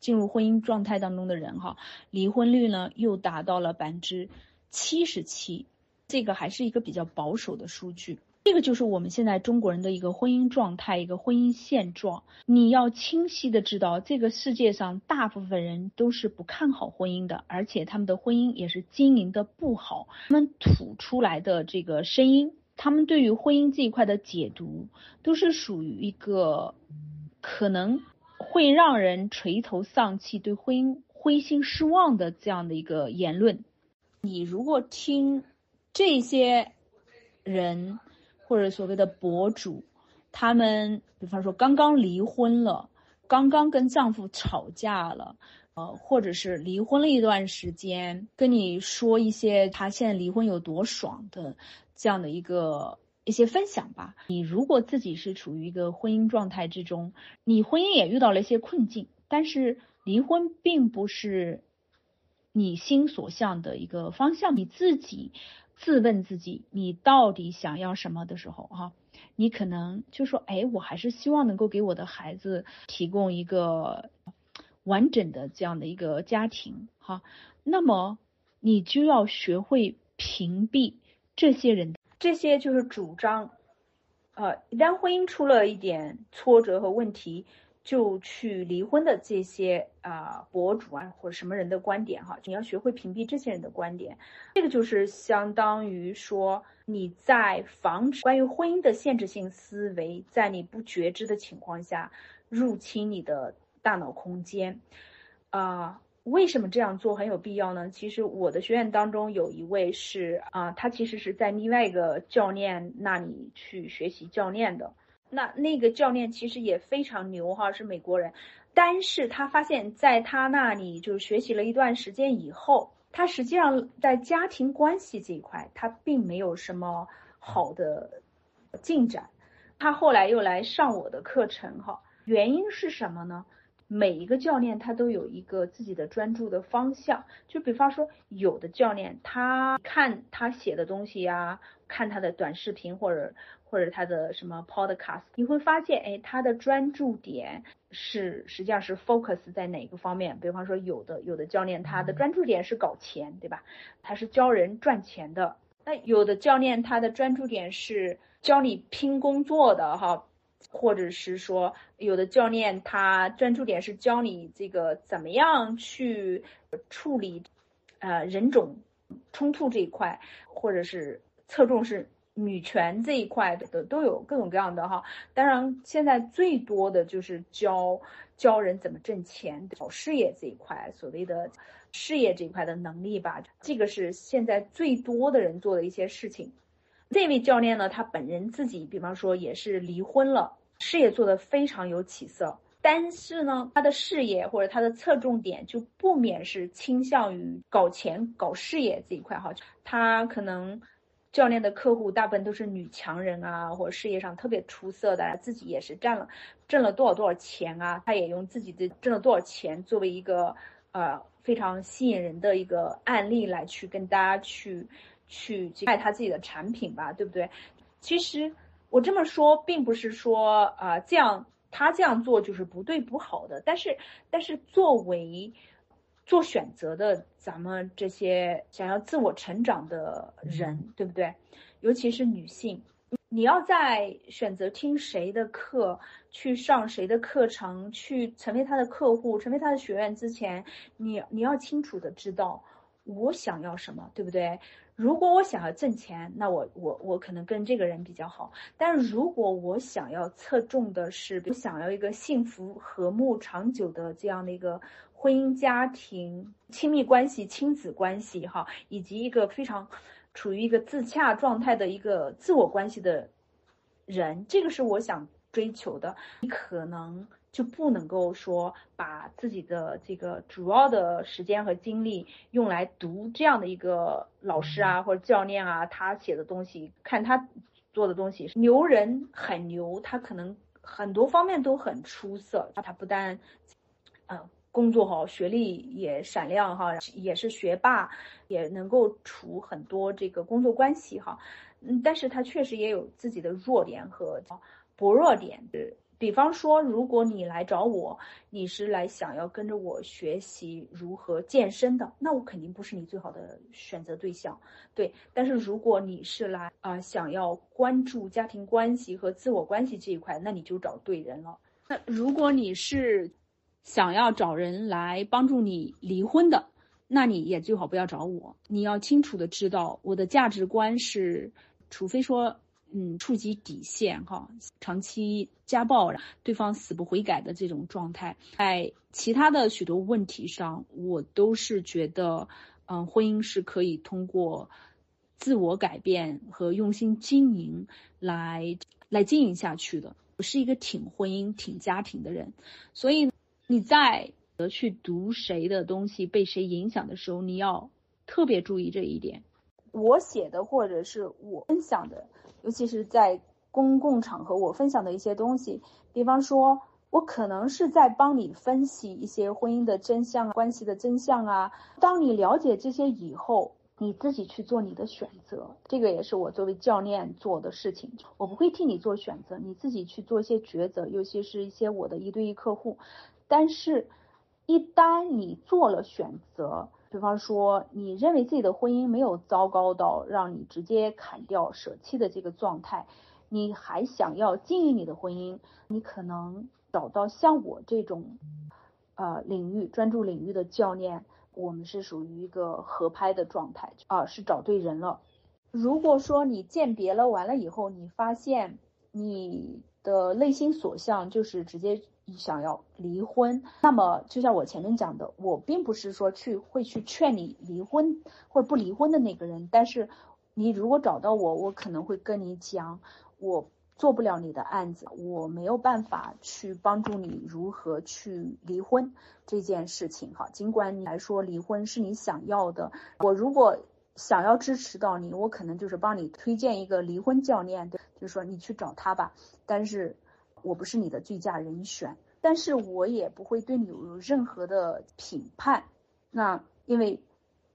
进入婚姻状态当中的人，哈，离婚率呢又达到了百分之七十七。这个还是一个比较保守的数据。这个就是我们现在中国人的一个婚姻状态，一个婚姻现状。你要清晰的知道，这个世界上大部分人都是不看好婚姻的，而且他们的婚姻也是经营的不好。他们吐出来的这个声音，他们对于婚姻这一块的解读，都是属于一个可能会让人垂头丧气、对婚姻灰心失望的这样的一个言论。你如果听这些人。或者所谓的博主，他们比方说刚刚离婚了，刚刚跟丈夫吵架了，呃，或者是离婚了一段时间，跟你说一些他现在离婚有多爽的这样的一个一些分享吧。你如果自己是处于一个婚姻状态之中，你婚姻也遇到了一些困境，但是离婚并不是你心所向的一个方向，你自己。自问自己，你到底想要什么的时候，哈，你可能就说，哎，我还是希望能够给我的孩子提供一个完整的这样的一个家庭，哈，那么你就要学会屏蔽这些人，这些就是主张，呃，一旦婚姻出了一点挫折和问题。就去离婚的这些啊博主啊或者什么人的观点哈，你要学会屏蔽这些人的观点，这个就是相当于说你在防止关于婚姻的限制性思维在你不觉知的情况下入侵你的大脑空间，啊，为什么这样做很有必要呢？其实我的学员当中有一位是啊，他其实是在另外一个教练那里去学习教练的。那那个教练其实也非常牛哈，是美国人，但是他发现，在他那里就是学习了一段时间以后，他实际上在家庭关系这一块，他并没有什么好的进展。他后来又来上我的课程哈，原因是什么呢？每一个教练他都有一个自己的专注的方向，就比方说，有的教练他看他写的东西呀，看他的短视频或者。或者他的什么 podcast，你会发现，哎，他的专注点是实际上是 focus 在哪个方面？比方说，有的有的教练他的专注点是搞钱，对吧？他是教人赚钱的。那有的教练他的专注点是教你拼工作的，哈，或者是说，有的教练他专注点是教你这个怎么样去处理，呃，人种冲突这一块，或者是侧重是。女权这一块的都有各种各样的哈，当然现在最多的就是教教人怎么挣钱、搞事业这一块，所谓的事业这一块的能力吧，这个是现在最多的人做的一些事情。这位教练呢，他本人自己，比方说也是离婚了，事业做得非常有起色，但是呢，他的事业或者他的侧重点就不免是倾向于搞钱、搞事业这一块哈，他可能。教练的客户大部分都是女强人啊，或者事业上特别出色的，自己也是赚了挣了多少多少钱啊，他也用自己的挣了多少钱作为一个呃非常吸引人的一个案例来去跟大家去去卖他自己的产品吧，对不对？其实我这么说并不是说啊这样他这样做就是不对不好的，但是但是作为。做选择的，咱们这些想要自我成长的人，对不对？尤其是女性，你要在选择听谁的课、去上谁的课程、去成为他的客户、成为他的学员之前，你你要清楚的知道我想要什么，对不对？如果我想要挣钱，那我我我可能跟这个人比较好。但如果我想要侧重的是，我想要一个幸福、和睦、长久的这样的一个。婚姻、家庭、亲密关系、亲子关系，哈，以及一个非常处于一个自洽状态的一个自我关系的人，这个是我想追求的。你可能就不能够说把自己的这个主要的时间和精力用来读这样的一个老师啊或者教练啊他写的东西，看他做的东西牛人很牛，他可能很多方面都很出色，他不但，嗯。工作好，学历也闪亮哈，也是学霸，也能够处很多这个工作关系哈，嗯，但是他确实也有自己的弱点和薄弱点。比方说，如果你来找我，你是来想要跟着我学习如何健身的，那我肯定不是你最好的选择对象。对，但是如果你是来啊想要关注家庭关系和自我关系这一块，那你就找对人了。那如果你是。想要找人来帮助你离婚的，那你也最好不要找我。你要清楚的知道，我的价值观是，除非说，嗯，触及底线哈，长期家暴，对方死不悔改的这种状态，在其他的许多问题上，我都是觉得，嗯，婚姻是可以通过自我改变和用心经营来来经营下去的。我是一个挺婚姻、挺家庭的人，所以。你在去读谁的东西，被谁影响的时候，你要特别注意这一点。我写的或者是我分享的，尤其是在公共场合我分享的一些东西，比方说，我可能是在帮你分析一些婚姻的真相、关系的真相啊。当你了解这些以后，你自己去做你的选择，这个也是我作为教练做的事情。我不会替你做选择，你自己去做一些抉择，尤其是一些我的一对一客户。但是，一旦你做了选择，比方说你认为自己的婚姻没有糟糕到让你直接砍掉舍弃的这个状态，你还想要经营你的婚姻，你可能找到像我这种，呃，领域专注领域的教练，我们是属于一个合拍的状态啊，是找对人了。如果说你鉴别了完了以后，你发现你的内心所向就是直接。你想要离婚，那么就像我前面讲的，我并不是说去会去劝你离婚或者不离婚的那个人。但是，你如果找到我，我可能会跟你讲，我做不了你的案子，我没有办法去帮助你如何去离婚这件事情。哈，尽管你来说离婚是你想要的，我如果想要支持到你，我可能就是帮你推荐一个离婚教练，对，就是说你去找他吧。但是。我不是你的最佳人选，但是我也不会对你有任何的评判。那因为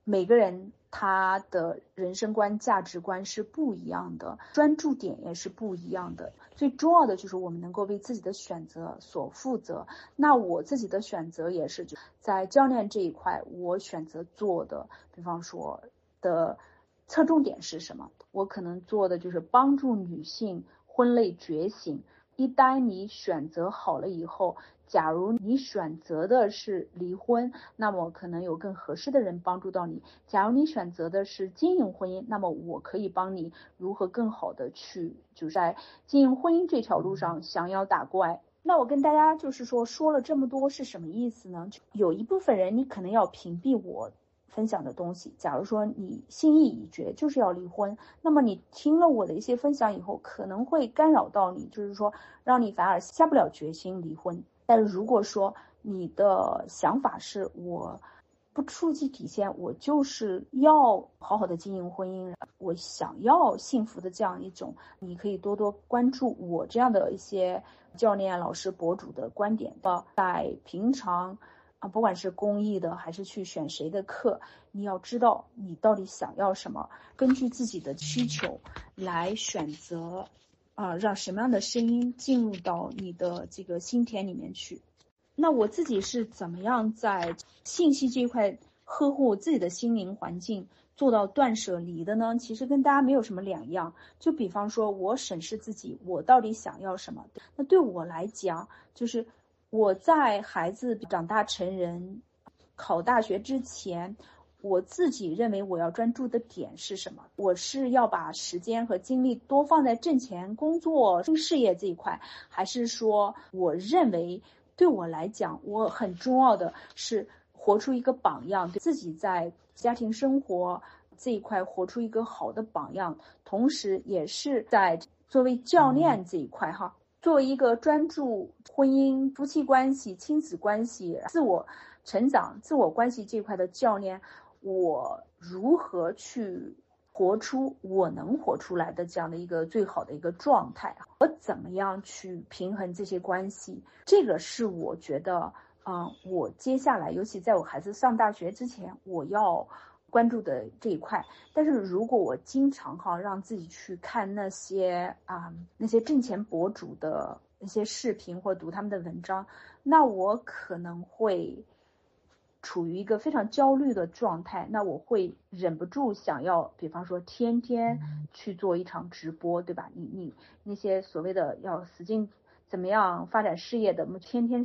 每个人他的人生观、价值观是不一样的，专注点也是不一样的。最重要的就是我们能够为自己的选择所负责。那我自己的选择也是在教练这一块，我选择做的，比方说的侧重点是什么？我可能做的就是帮助女性婚内觉醒。一旦你选择好了以后，假如你选择的是离婚，那么可能有更合适的人帮助到你；假如你选择的是经营婚姻，那么我可以帮你如何更好的去就在经营婚姻这条路上降妖打怪。那我跟大家就是说说了这么多是什么意思呢？有一部分人你可能要屏蔽我。分享的东西，假如说你心意已决，就是要离婚，那么你听了我的一些分享以后，可能会干扰到你，就是说让你反而下不了决心离婚。但如果说你的想法是我不触及底线，我就是要好好的经营婚姻，我想要幸福的这样一种，你可以多多关注我这样的一些教练、老师、博主的观点的，在平常。啊，不管是公益的还是去选谁的课，你要知道你到底想要什么，根据自己的需求来选择，啊，让什么样的声音进入到你的这个心田里面去。那我自己是怎么样在信息这一块呵护自己的心灵环境，做到断舍离的呢？其实跟大家没有什么两样。就比方说，我审视自己，我到底想要什么？那对我来讲，就是。我在孩子长大成人、考大学之前，我自己认为我要专注的点是什么？我是要把时间和精力多放在挣钱、工作、事业这一块，还是说，我认为对我来讲，我很重要的是活出一个榜样，对自己在家庭生活这一块活出一个好的榜样，同时也是在作为教练这一块哈。作为一个专注婚姻、夫妻关系、亲子关系、自我成长、自我关系这块的教练，我如何去活出我能活出来的这样的一个最好的一个状态？我怎么样去平衡这些关系？这个是我觉得，嗯，我接下来，尤其在我孩子上大学之前，我要。关注的这一块，但是如果我经常哈让自己去看那些啊那些挣钱博主的那些视频或读他们的文章，那我可能会处于一个非常焦虑的状态，那我会忍不住想要，比方说天天去做一场直播，对吧？你你那些所谓的要使劲怎么样发展事业的，我们天天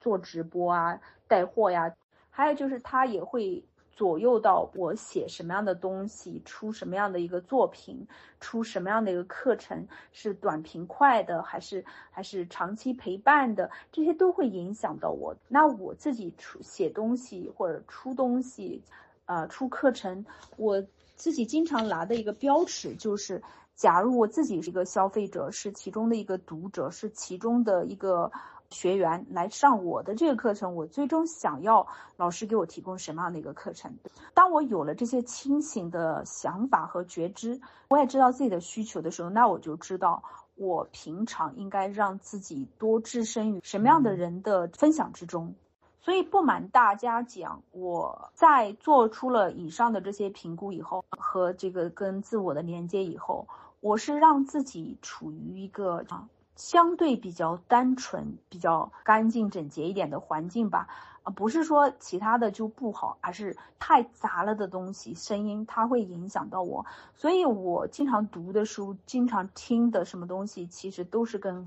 做直播啊，带货呀，还有就是他也会。左右到我写什么样的东西，出什么样的一个作品，出什么样的一个课程，是短平快的，还是还是长期陪伴的，这些都会影响到我。那我自己出写东西或者出东西，呃，出课程，我自己经常拿的一个标尺就是，假如我自己是一个消费者，是其中的一个读者，是其中的一个。学员来上我的这个课程，我最终想要老师给我提供什么样的一个课程？当我有了这些清醒的想法和觉知，我也知道自己的需求的时候，那我就知道我平常应该让自己多置身于什么样的人的分享之中。所以不瞒大家讲，我在做出了以上的这些评估以后，和这个跟自我的连接以后，我是让自己处于一个啊。相对比较单纯、比较干净整洁一点的环境吧，啊，不是说其他的就不好，而是太杂了的东西，声音它会影响到我，所以我经常读的书、经常听的什么东西，其实都是跟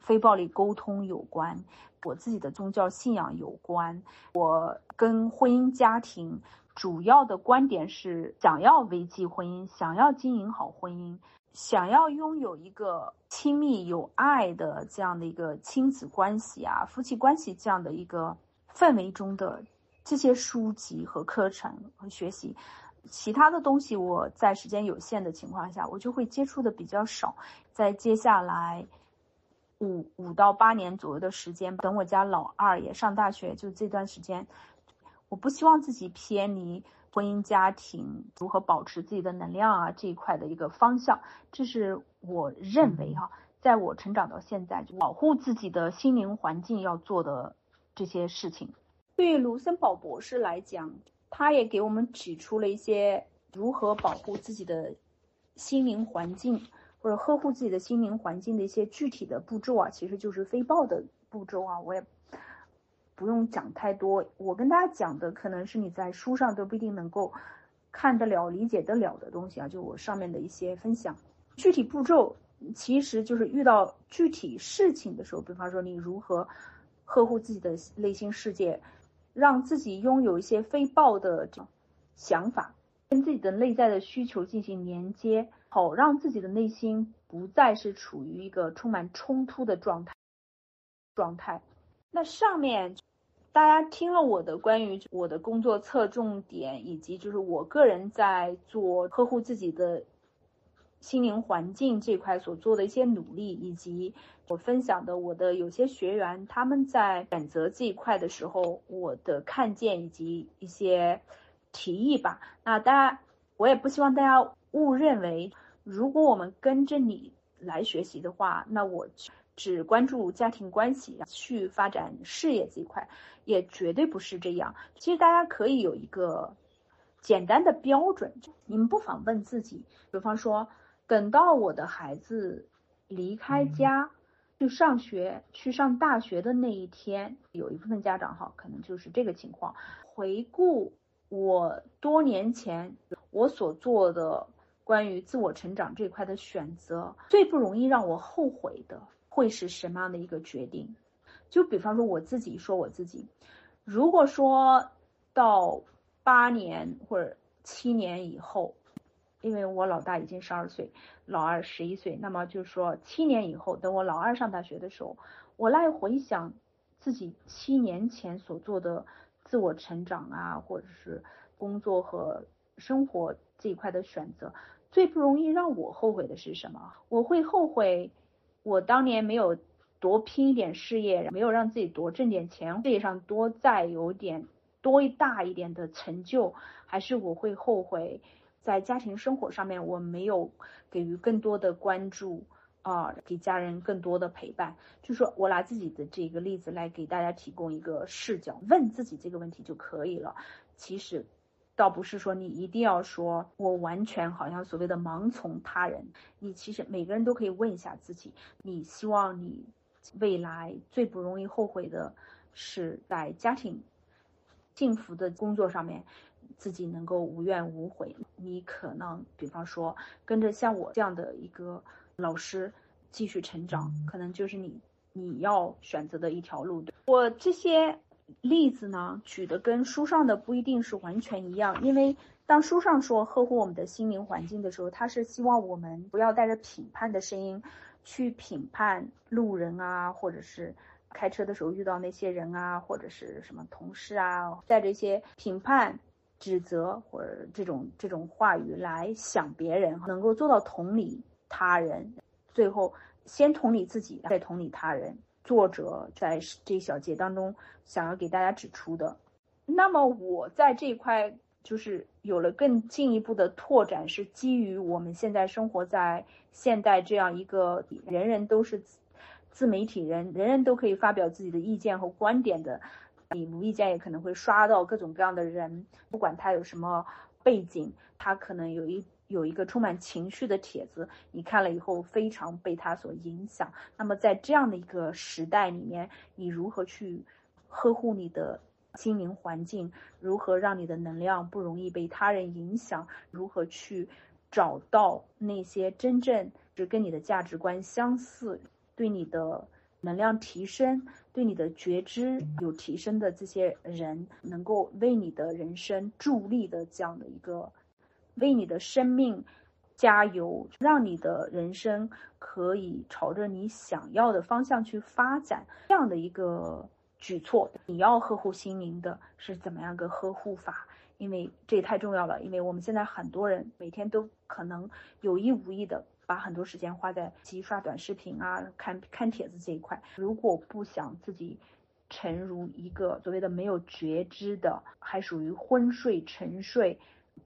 非暴力沟通有关，我自己的宗教信仰有关，我跟婚姻家庭主要的观点是想要维系婚姻，想要经营好婚姻。想要拥有一个亲密有爱的这样的一个亲子关系啊，夫妻关系这样的一个氛围中的这些书籍和课程和学习，其他的东西我在时间有限的情况下，我就会接触的比较少。在接下来五五到八年左右的时间，等我家老二也上大学，就这段时间，我不希望自己偏离。婚姻家庭如何保持自己的能量啊这一块的一个方向，这是我认为哈，在我成长到现在，就保护自己的心灵环境要做的这些事情。对于卢森堡博士来讲，他也给我们指出了一些如何保护自己的心灵环境或者呵护自己的心灵环境的一些具体的步骤啊，其实就是非暴的步骤啊，我也。不用讲太多，我跟大家讲的可能是你在书上都不一定能够看得了、理解得了的东西啊。就我上面的一些分享，具体步骤其实就是遇到具体事情的时候，比方说你如何呵护自己的内心世界，让自己拥有一些非暴的这种想法，跟自己的内在的需求进行连接，好让自己的内心不再是处于一个充满冲突的状态。状态，那上面。大家听了我的关于我的工作侧重点，以及就是我个人在做呵护自己的心灵环境这块所做的一些努力，以及我分享的我的有些学员他们在选择这一块的时候，我的看见以及一些提议吧。那大家，我也不希望大家误认为，如果我们跟着你来学习的话，那我。只关注家庭关系去发展事业这一块，也绝对不是这样。其实大家可以有一个简单的标准，你们不妨问自己，比方说，等到我的孩子离开家去上学、去上大学的那一天，有一部分家长哈，可能就是这个情况。回顾我多年前我所做的关于自我成长这块的选择，最不容易让我后悔的。会是什么样的一个决定？就比方说我自己说我自己，如果说到八年或者七年以后，因为我老大已经十二岁，老二十一岁，那么就是说七年以后，等我老二上大学的时候，我来回想自己七年前所做的自我成长啊，或者是工作和生活这一块的选择，最不容易让我后悔的是什么？我会后悔。我当年没有多拼一点事业，没有让自己多挣点钱，事业上多再有点多一大一点的成就，还是我会后悔在家庭生活上面我没有给予更多的关注。啊，给家人更多的陪伴，就说我拿自己的这个例子来给大家提供一个视角，问自己这个问题就可以了。其实，倒不是说你一定要说我完全好像所谓的盲从他人，你其实每个人都可以问一下自己，你希望你未来最不容易后悔的是在家庭幸福的工作上面，自己能够无怨无悔。你可能比方说跟着像我这样的一个。老师继续成长，可能就是你你要选择的一条路。我这些例子呢，举的跟书上的不一定是完全一样，因为当书上说呵护我们的心灵环境的时候，他是希望我们不要带着评判的声音去评判路人啊，或者是开车的时候遇到那些人啊，或者是什么同事啊，带着一些评判、指责或者这种这种话语来想别人，能够做到同理。他人，最后先同理自己，再同理他人。作者在这一小节当中想要给大家指出的。那么我在这一块就是有了更进一步的拓展，是基于我们现在生活在现代这样一个人人都是自媒体人，人人都可以发表自己的意见和观点的。你无意间也可能会刷到各种各样的人，不管他有什么背景，他可能有一。有一个充满情绪的帖子，你看了以后非常被他所影响。那么在这样的一个时代里面，你如何去呵护你的心灵环境？如何让你的能量不容易被他人影响？如何去找到那些真正是跟你的价值观相似、对你的能量提升、对你的觉知有提升的这些人，能够为你的人生助力的这样的一个？为你的生命加油，让你的人生可以朝着你想要的方向去发展，这样的一个举措，你要呵护心灵的是怎么样个呵护法？因为这也太重要了。因为我们现在很多人每天都可能有意无意的把很多时间花在洗刷短视频啊、看看帖子这一块。如果不想自己沉入一个所谓的没有觉知的，还属于昏睡沉睡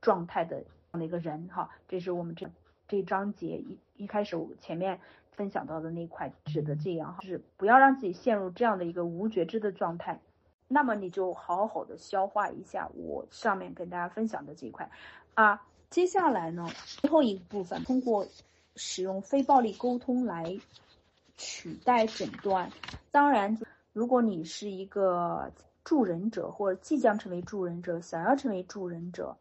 状态的。的一个人哈，这是我们这这章节一一开始我前面分享到的那块指的这样哈，就是不要让自己陷入这样的一个无觉知的状态。那么你就好好的消化一下我上面跟大家分享的这一块啊。接下来呢，最后一个部分，通过使用非暴力沟通来取代诊断。当然，如果你是一个助人者或者即将成为助人者，想要成为助人者。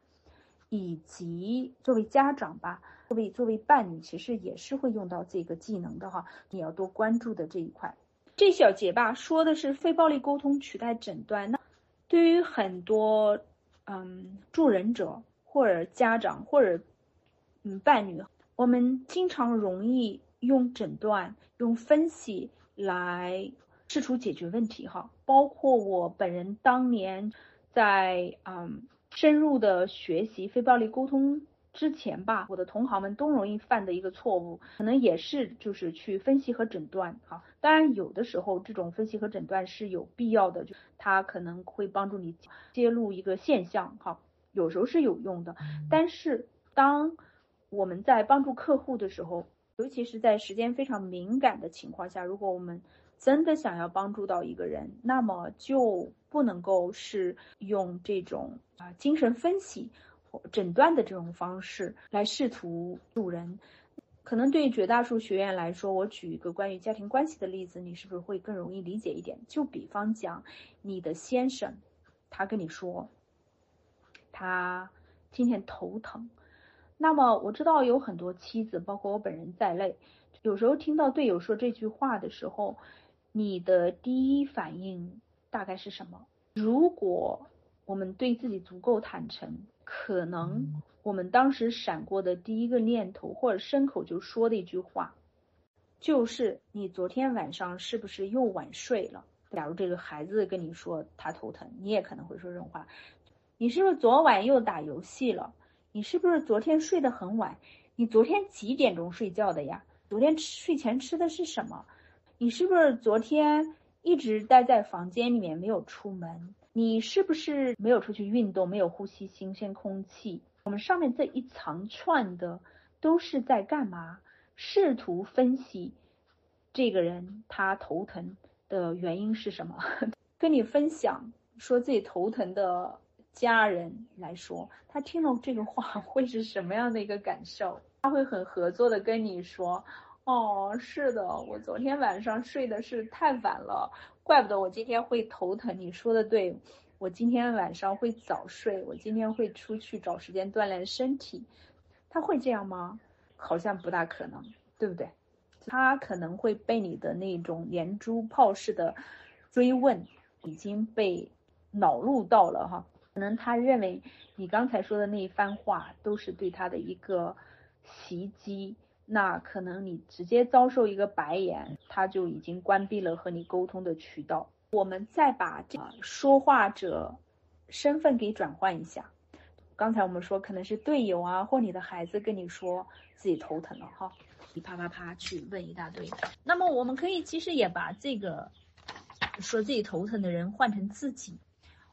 以及作为家长吧，作为作为伴侣，其实也是会用到这个技能的哈。你要多关注的这一块。这小节吧，说的是非暴力沟通取代诊断。那对于很多嗯助人者或者家长或者嗯伴侣，我们经常容易用诊断、用分析来试图解决问题哈。包括我本人当年在嗯。深入的学习非暴力沟通之前吧，我的同行们都容易犯的一个错误，可能也是就是去分析和诊断。哈，当然有的时候这种分析和诊断是有必要的，就它可能会帮助你揭露一个现象。哈，有时候是有用的。但是当我们在帮助客户的时候，尤其是在时间非常敏感的情况下，如果我们真的想要帮助到一个人，那么就不能够是用这种啊精神分析或诊断的这种方式来试图助人。可能对绝大数学员来说，我举一个关于家庭关系的例子，你是不是会更容易理解一点？就比方讲，你的先生，他跟你说，他今天头疼。那么我知道有很多妻子，包括我本人在内，有时候听到队友说这句话的时候。你的第一反应大概是什么？如果我们对自己足够坦诚，可能我们当时闪过的第一个念头或者牲口就说的一句话，就是你昨天晚上是不是又晚睡了？假如这个孩子跟你说他头疼，你也可能会说这种话。你是不是昨晚又打游戏了？你是不是昨天睡得很晚？你昨天几点钟睡觉的呀？昨天睡前吃的是什么？你是不是昨天一直待在房间里面没有出门？你是不是没有出去运动，没有呼吸新鲜空气？我们上面这一长串的都是在干嘛？试图分析这个人他头疼的原因是什么？跟你分享说自己头疼的家人来说，他听了这个话会是什么样的一个感受？他会很合作的跟你说：“哦，是的，我昨天晚上睡的是太晚了，怪不得我今天会头疼。你说的对，我今天晚上会早睡，我今天会出去找时间锻炼身体。”他会这样吗？好像不大可能，对不对？他可能会被你的那种连珠炮式的追问已经被恼怒到了哈，可能他认为你刚才说的那一番话都是对他的一个。袭击，那可能你直接遭受一个白眼，他就已经关闭了和你沟通的渠道。我们再把这说话者身份给转换一下。刚才我们说可能是队友啊，或你的孩子跟你说自己头疼了哈，你啪啪啪去问一大堆。那么我们可以其实也把这个说自己头疼的人换成自己。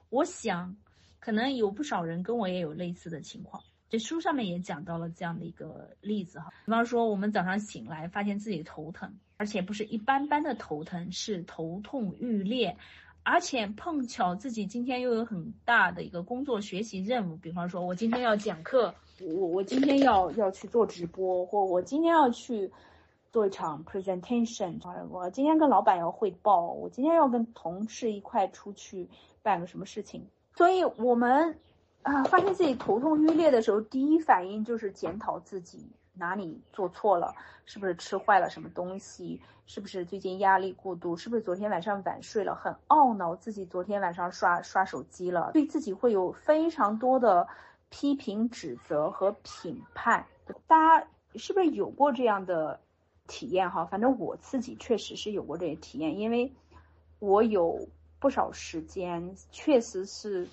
我想，可能有不少人跟我也有类似的情况。这书上面也讲到了这样的一个例子哈，比方说我们早上醒来发现自己头疼，而且不是一般般的头疼，是头痛欲裂，而且碰巧自己今天又有很大的一个工作学习任务，比方说我今天要讲课，我我今天要要去做直播，或我今天要去做一场 presentation，我今天跟老板要汇报，我今天要跟同事一块出去办个什么事情，所以我们。啊，发现自己头痛欲裂的时候，第一反应就是检讨自己哪里做错了，是不是吃坏了什么东西？是不是最近压力过度？是不是昨天晚上晚睡了？很懊恼自己昨天晚上刷刷手机了，对自己会有非常多的批评、指责和评判。大家是不是有过这样的体验？哈，反正我自己确实是有过这些体验，因为我有不少时间确实是。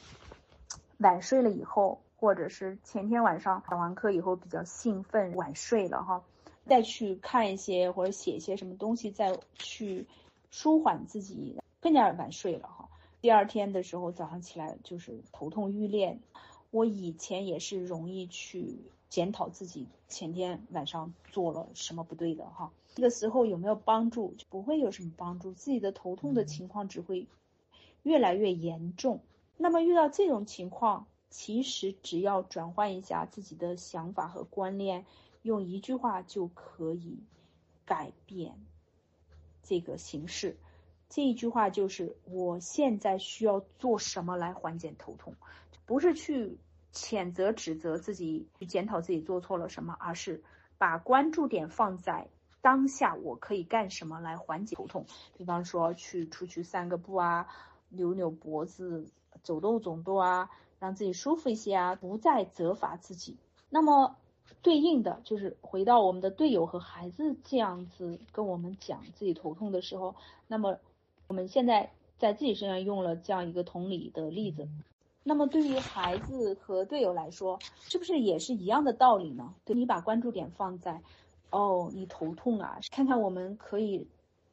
晚睡了以后，或者是前天晚上讲完课以后比较兴奋，晚睡了哈，再去看一些或者写一些什么东西，再去舒缓自己，更加晚睡了哈。第二天的时候早上起来就是头痛欲裂。我以前也是容易去检讨自己前天晚上做了什么不对的哈。这个时候有没有帮助？就不会有什么帮助，自己的头痛的情况只会越来越严重。那么遇到这种情况，其实只要转换一下自己的想法和观念，用一句话就可以改变这个形式。这一句话就是：我现在需要做什么来缓解头痛？不是去谴责、指责自己，去检讨自己做错了什么，而是把关注点放在当下，我可以干什么来缓解头痛？比方说，去出去散个步啊，扭扭脖子。走动走动啊，让自己舒服一些啊，不再责罚自己。那么，对应的就是回到我们的队友和孩子这样子跟我们讲自己头痛的时候，那么我们现在在自己身上用了这样一个同理的例子。那么对于孩子和队友来说，是不是也是一样的道理呢？对你把关注点放在，哦，你头痛啊，看看我们可以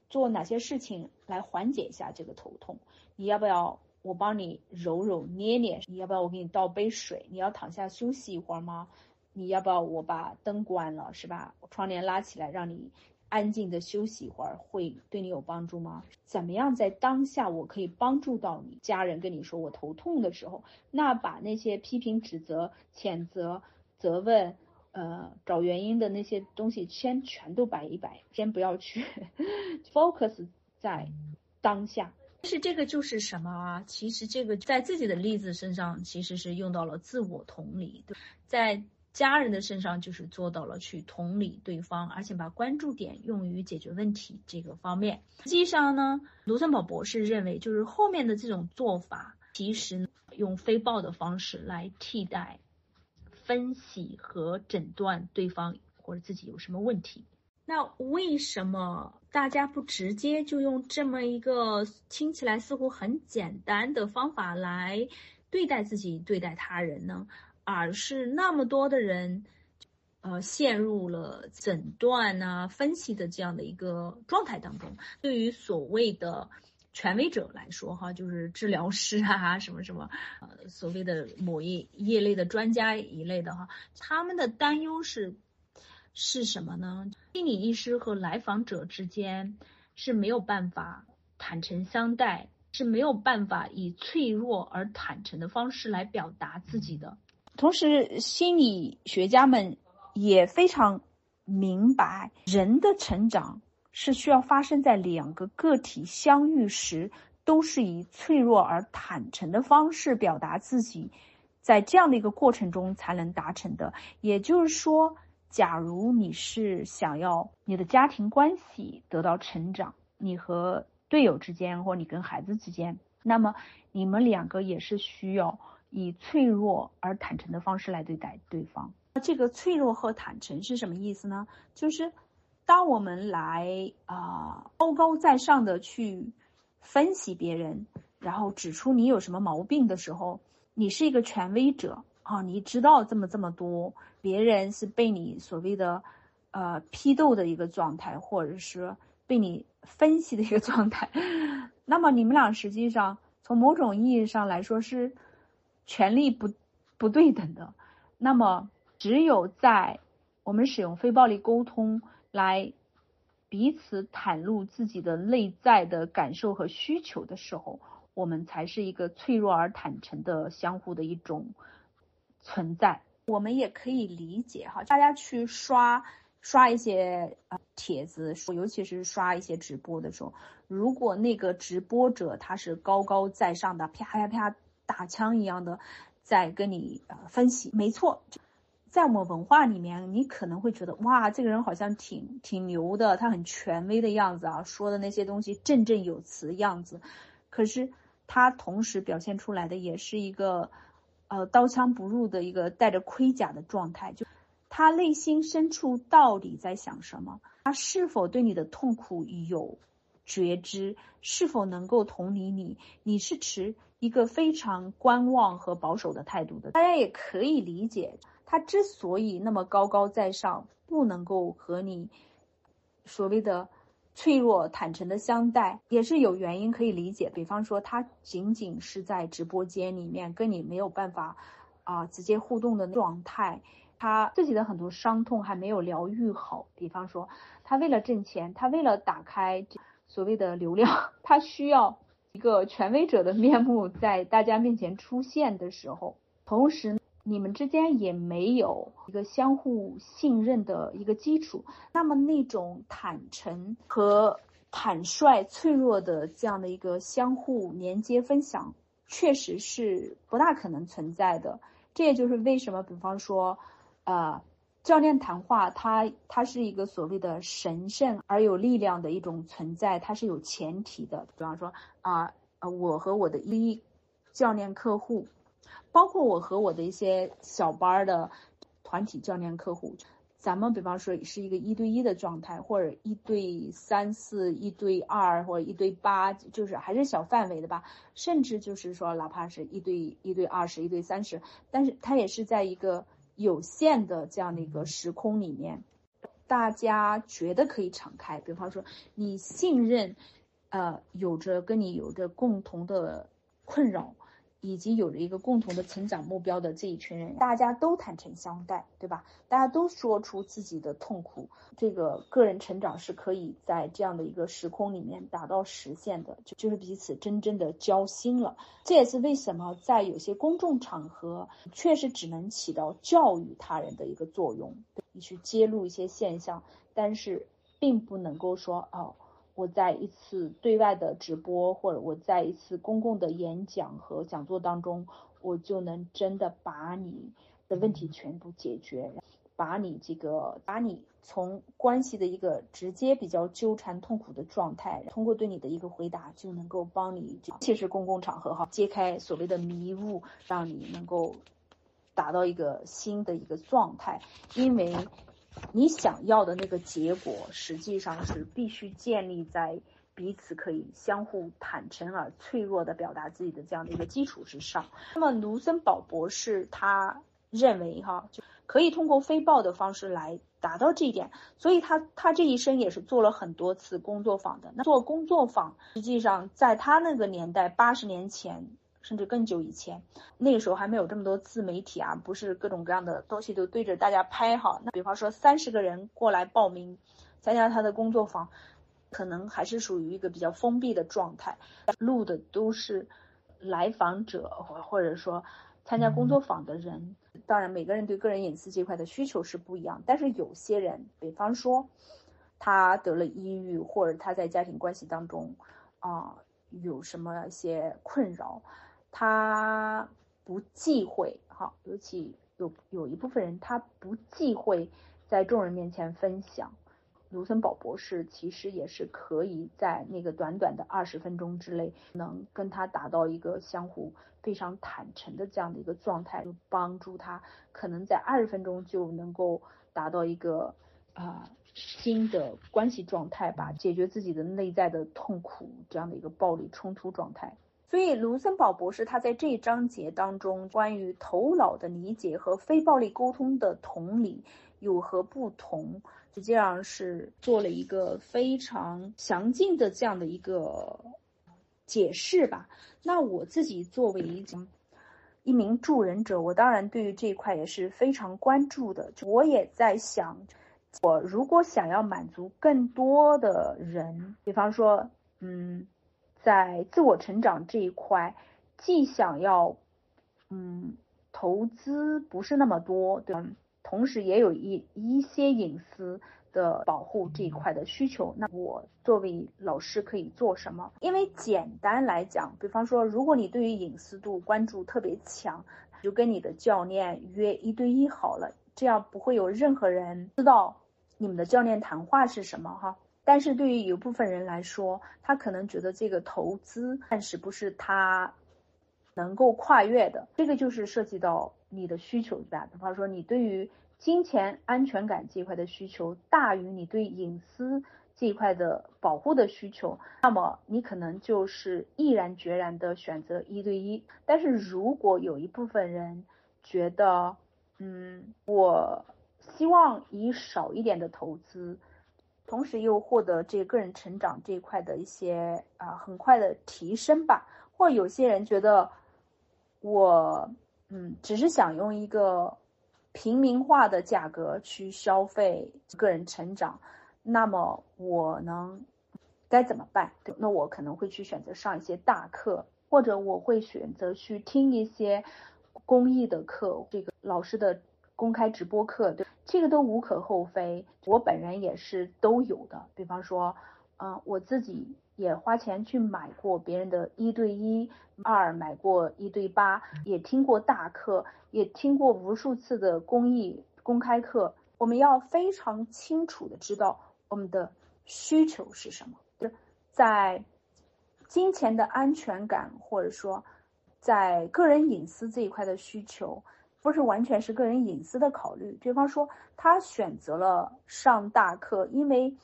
做哪些事情来缓解一下这个头痛。你要不要？我帮你揉揉捏捏，你要不要我给你倒杯水？你要躺下休息一会儿吗？你要不要我把灯关了，是吧？窗帘拉起来，让你安静的休息一会儿，会对你有帮助吗？怎么样在当下我可以帮助到你？家人跟你说我头痛的时候，那把那些批评、指责、谴责、责问，呃，找原因的那些东西先全都摆一摆，先不要去 focus 在当下。是这个就是什么啊？其实这个在自己的例子身上，其实是用到了自我同理；对在家人的身上，就是做到了去同理对方，而且把关注点用于解决问题这个方面。实际上呢，卢森堡博士认为，就是后面的这种做法，其实用非暴的方式来替代分析和诊断对方或者自己有什么问题。那为什么大家不直接就用这么一个听起来似乎很简单的方法来对待自己、对待他人呢？而是那么多的人呃陷入了诊断啊、分析的这样的一个状态当中。对于所谓的权威者来说，哈，就是治疗师啊，什么什么，呃，所谓的某一业类的专家一类的哈，他们的担忧是是什么呢？心理医师和来访者之间是没有办法坦诚相待。是没有办法以脆弱而坦诚的方式来表达自己的。同时，心理学家们也非常明白，人的成长是需要发生在两个个体相遇时，都是以脆弱而坦诚的方式表达自己，在这样的一个过程中才能达成的。也就是说，假如你是想要你的家庭关系得到成长，你和队友之间，或你跟孩子之间，那么你们两个也是需要以脆弱而坦诚的方式来对待对方。那这个脆弱和坦诚是什么意思呢？就是当我们来啊高高在上的去分析别人，然后指出你有什么毛病的时候，你是一个权威者啊，你知道这么这么多，别人是被你所谓的呃批斗的一个状态，或者是。被你分析的一个状态，那么你们俩实际上从某种意义上来说是权力不不对等的。那么只有在我们使用非暴力沟通来彼此袒露自己的内在的感受和需求的时候，我们才是一个脆弱而坦诚的相互的一种存在。我们也可以理解哈，大家去刷。刷一些呃帖子，尤其是刷一些直播的时候，如果那个直播者他是高高在上的，啪啪啪打枪一样的在跟你呃分析，没错，在我们文化里面，你可能会觉得哇，这个人好像挺挺牛的，他很权威的样子啊，说的那些东西振振有词样子，可是他同时表现出来的也是一个呃刀枪不入的一个带着盔甲的状态，就。他内心深处到底在想什么？他是否对你的痛苦有觉知？是否能够同理你？你是持一个非常观望和保守的态度的。大家也可以理解，他之所以那么高高在上，不能够和你所谓的脆弱坦诚的相待，也是有原因可以理解。比方说，他仅仅是在直播间里面跟你没有办法啊直接互动的状态。他自己的很多伤痛还没有疗愈好，比方说，他为了挣钱，他为了打开所谓的流量，他需要一个权威者的面目在大家面前出现的时候，同时你们之间也没有一个相互信任的一个基础，那么那种坦诚和坦率、脆弱的这样的一个相互连接分享，确实是不大可能存在的。这也就是为什么，比方说。呃，教练谈话，它它是一个所谓的神圣而有力量的一种存在，它是有前提的。比方说啊，呃，我和我的一教练客户，包括我和我的一些小班的团体教练客户，咱们比方说是一个一对一的状态，或者一对三四、一对二或者一对八，就是还是小范围的吧。甚至就是说，哪怕是一对一对二十、一对三十，但是它也是在一个。有限的这样的一个时空里面，大家觉得可以敞开。比方说，你信任，呃，有着跟你有着共同的困扰。以及有着一个共同的成长目标的这一群人，大家都坦诚相待，对吧？大家都说出自己的痛苦，这个个人成长是可以在这样的一个时空里面达到实现的，就就是彼此真正的交心了。这也是为什么在有些公众场合，确实只能起到教育他人的一个作用，你去揭露一些现象，但是并不能够说哦。我在一次对外的直播，或者我在一次公共的演讲和讲座当中，我就能真的把你的问题全部解决，把你这个，把你从关系的一个直接比较纠缠痛苦的状态，通过对你的一个回答，就能够帮你，尤其是公共场合哈，揭开所谓的迷雾，让你能够达到一个新的一个状态，因为。你想要的那个结果，实际上是必须建立在彼此可以相互坦诚而脆弱的表达自己的这样的一个基础之上。那么，卢森堡博士他认为哈，就可以通过飞暴的方式来达到这一点。所以他他这一生也是做了很多次工作坊的。那做工作坊，实际上在他那个年代，八十年前。甚至更久以前，那个时候还没有这么多自媒体啊，不是各种各样的东西都对着大家拍哈。那比方说三十个人过来报名参加他的工作坊，可能还是属于一个比较封闭的状态，录的都是来访者或或者说参加工作坊的人。当然，每个人对个人隐私这块的需求是不一样，但是有些人，比方说他得了抑郁，或者他在家庭关系当中啊有什么一些困扰。他不忌讳，哈，尤其有有一部分人，他不忌讳在众人面前分享。卢森堡博士其实也是可以在那个短短的二十分钟之内，能跟他达到一个相互非常坦诚的这样的一个状态，帮助他可能在二十分钟就能够达到一个啊新的关系状态吧，解决自己的内在的痛苦这样的一个暴力冲突状态。所以，卢森堡博士他在这一章节当中，关于头脑的理解和非暴力沟通的同理有何不同，实际上是做了一个非常详尽的这样的一个解释吧。那我自己作为一名助人者，我当然对于这一块也是非常关注的。我也在想，我如果想要满足更多的人，比方说，嗯。在自我成长这一块，既想要，嗯，投资不是那么多，对，同时也有一一些隐私的保护这一块的需求。那我作为老师可以做什么？因为简单来讲，比方说，如果你对于隐私度关注特别强，就跟你的教练约一对一好了，这样不会有任何人知道你们的教练谈话是什么，哈。但是对于有部分人来说，他可能觉得这个投资暂时不是他能够跨越的。这个就是涉及到你的需求对吧。比方说，你对于金钱安全感这一块的需求大于你对隐私这一块的保护的需求，那么你可能就是毅然决然的选择一对一。但是如果有一部分人觉得，嗯，我希望以少一点的投资。同时又获得这个人成长这一块的一些啊很快的提升吧，或有些人觉得我嗯只是想用一个平民化的价格去消费个人成长，那么我能该怎么办？那我可能会去选择上一些大课，或者我会选择去听一些公益的课，这个老师的。公开直播课，对这个都无可厚非。我本人也是都有的。比方说，嗯，我自己也花钱去买过别人的一对一，二买过一对八，也听过大课，也听过无数次的公益公开课。我们要非常清楚的知道我们的需求是什么，就是在金钱的安全感，或者说在个人隐私这一块的需求。不是完全是个人隐私的考虑，比方说他选择了上大课，因为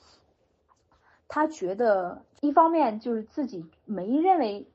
他觉得一方面就是自己没认为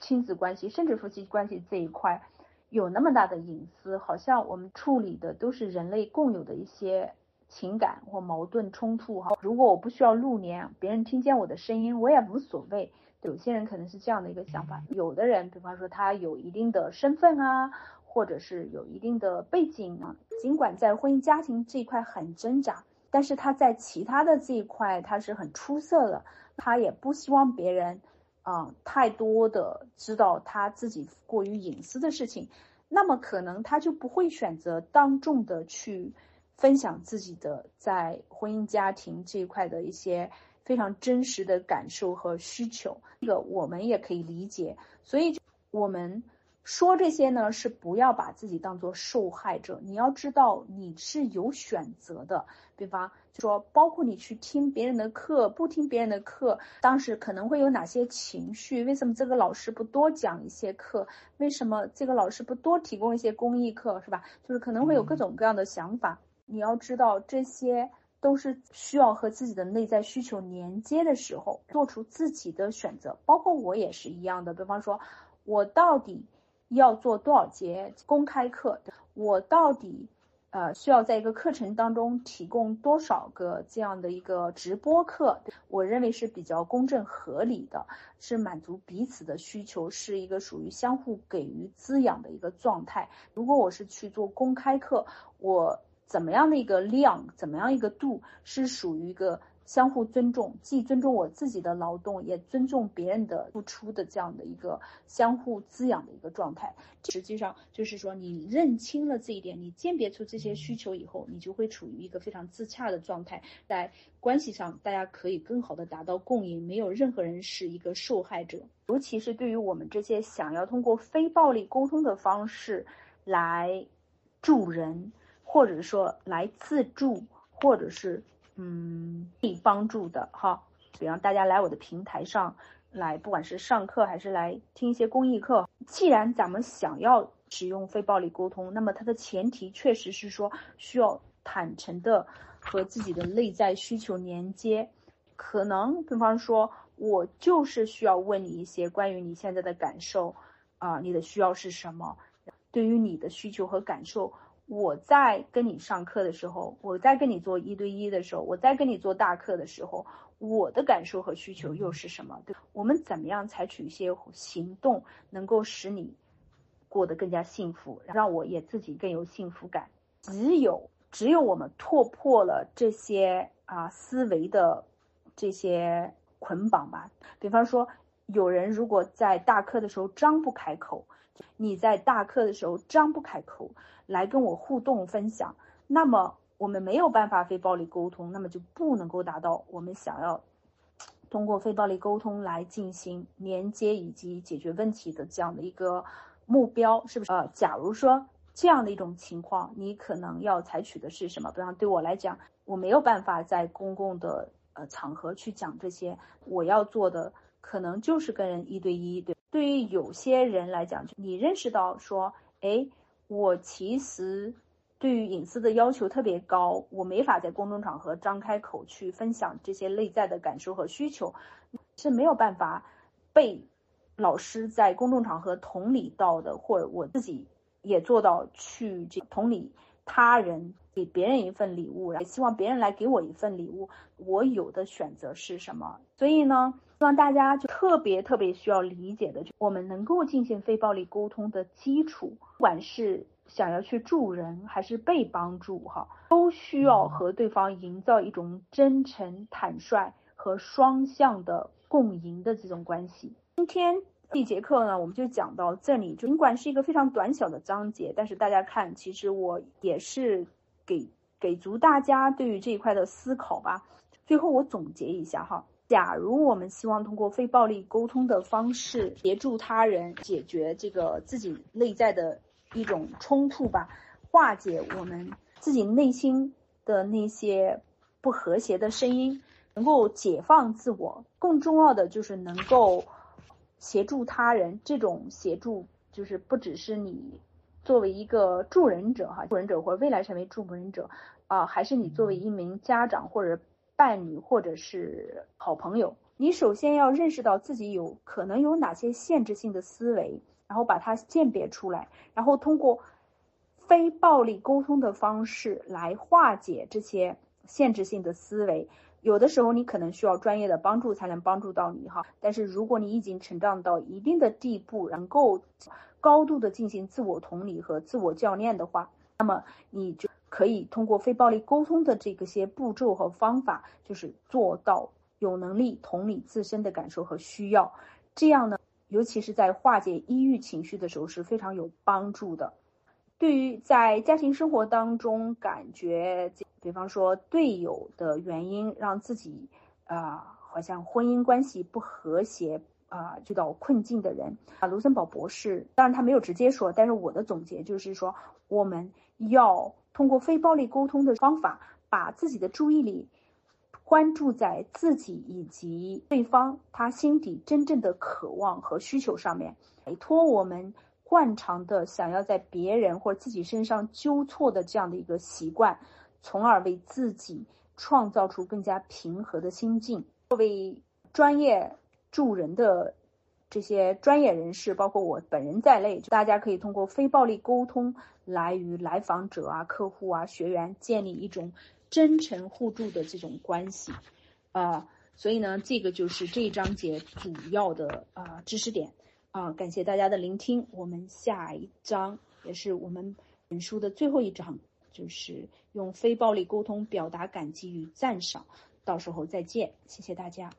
亲子关系甚至夫妻关系这一块有那么大的隐私，好像我们处理的都是人类共有的一些情感或矛盾冲突哈。如果我不需要露脸，别人听见我的声音我也无所谓。有些人可能是这样的一个想法，有的人比方说他有一定的身份啊。或者是有一定的背景啊，尽管在婚姻家庭这一块很挣扎，但是他在其他的这一块他是很出色的，他也不希望别人，啊，太多的知道他自己过于隐私的事情，那么可能他就不会选择当众的去分享自己的在婚姻家庭这一块的一些非常真实的感受和需求，这个我们也可以理解，所以我们。说这些呢，是不要把自己当做受害者。你要知道，你是有选择的。比方说，包括你去听别人的课，不听别人的课，当时可能会有哪些情绪？为什么这个老师不多讲一些课？为什么这个老师不多提供一些公益课？是吧？就是可能会有各种各样的想法。你要知道，这些都是需要和自己的内在需求连接的时候，做出自己的选择。包括我也是一样的。比方说，我到底。要做多少节公开课？我到底呃需要在一个课程当中提供多少个这样的一个直播课？我认为是比较公正合理的，是满足彼此的需求，是一个属于相互给予滋养的一个状态。如果我是去做公开课，我怎么样的一个量，怎么样一个度，是属于一个。相互尊重，既尊重我自己的劳动，也尊重别人的付出的这样的一个相互滋养的一个状态。实际上就是说，你认清了这一点，你鉴别出这些需求以后，你就会处于一个非常自洽的状态，在关系上大家可以更好的达到共赢，没有任何人是一个受害者。尤其是对于我们这些想要通过非暴力沟通的方式来助人，或者说来自助，或者是。嗯，以帮助的哈，比方大家来我的平台上来，不管是上课还是来听一些公益课，既然咱们想要使用非暴力沟通，那么它的前提确实是说需要坦诚的和自己的内在需求连接。可能比方说，我就是需要问你一些关于你现在的感受啊，你的需要是什么？对于你的需求和感受。我在跟你上课的时候，我在跟你做一对一的时候，我在跟你做大课的时候，我的感受和需求又是什么？对，我们怎么样采取一些行动，能够使你过得更加幸福，让我也自己更有幸福感？只有只有我们突破了这些啊思维的这些捆绑吧。比方说，有人如果在大课的时候张不开口。你在大课的时候张不开口来跟我互动分享，那么我们没有办法非暴力沟通，那么就不能够达到我们想要通过非暴力沟通来进行连接以及解决问题的这样的一个目标，是不是？呃，假如说这样的一种情况，你可能要采取的是什么？比方对我来讲，我没有办法在公共的呃场合去讲这些，我要做的可能就是跟人一对一对。对于有些人来讲，你认识到说，哎，我其实对于隐私的要求特别高，我没法在公众场合张开口去分享这些内在的感受和需求，是没有办法被老师在公众场合同理到的，或者我自己也做到去这同理他人，给别人一份礼物，也希望别人来给我一份礼物，我有的选择是什么？所以呢？希望大家就特别特别需要理解的，就我们能够进行非暴力沟通的基础，不管是想要去助人还是被帮助，哈，都需要和对方营造一种真诚、坦率和双向的共赢的这种关系。今天这节课呢，我们就讲到这里。尽管是一个非常短小的章节，但是大家看，其实我也是给给足大家对于这一块的思考吧。最后我总结一下哈。假如我们希望通过非暴力沟通的方式协助他人解决这个自己内在的一种冲突吧，化解我们自己内心的那些不和谐的声音，能够解放自我，更重要的就是能够协助他人。这种协助就是不只是你作为一个助人者哈，助人者或者未来成为助人者啊，还是你作为一名家长或者。伴侣或者是好朋友，你首先要认识到自己有可能有哪些限制性的思维，然后把它鉴别出来，然后通过非暴力沟通的方式来化解这些限制性的思维。有的时候你可能需要专业的帮助才能帮助到你哈，但是如果你已经成长到一定的地步，能够高度的进行自我同理和自我教练的话，那么你就。可以通过非暴力沟通的这个些步骤和方法，就是做到有能力同理自身的感受和需要，这样呢，尤其是在化解抑郁情绪的时候是非常有帮助的。对于在家庭生活当中感觉，比方说队友的原因让自己啊，好像婚姻关系不和谐啊，遇到困境的人啊，卢森堡博士，当然他没有直接说，但是我的总结就是说，我们要。通过非暴力沟通的方法，把自己的注意力关注在自己以及对方他心底真正的渴望和需求上面，摆脱我们惯常的想要在别人或自己身上纠错的这样的一个习惯，从而为自己创造出更加平和的心境。作为专业助人的这些专业人士，包括我本人在内，大家可以通过非暴力沟通来与来访者啊、客户啊、学员建立一种真诚互助的这种关系，啊，所以呢，这个就是这一章节主要的啊知识点啊，感谢大家的聆听，我们下一章也是我们本书的最后一章，就是用非暴力沟通表达感激与赞赏，到时候再见，谢谢大家。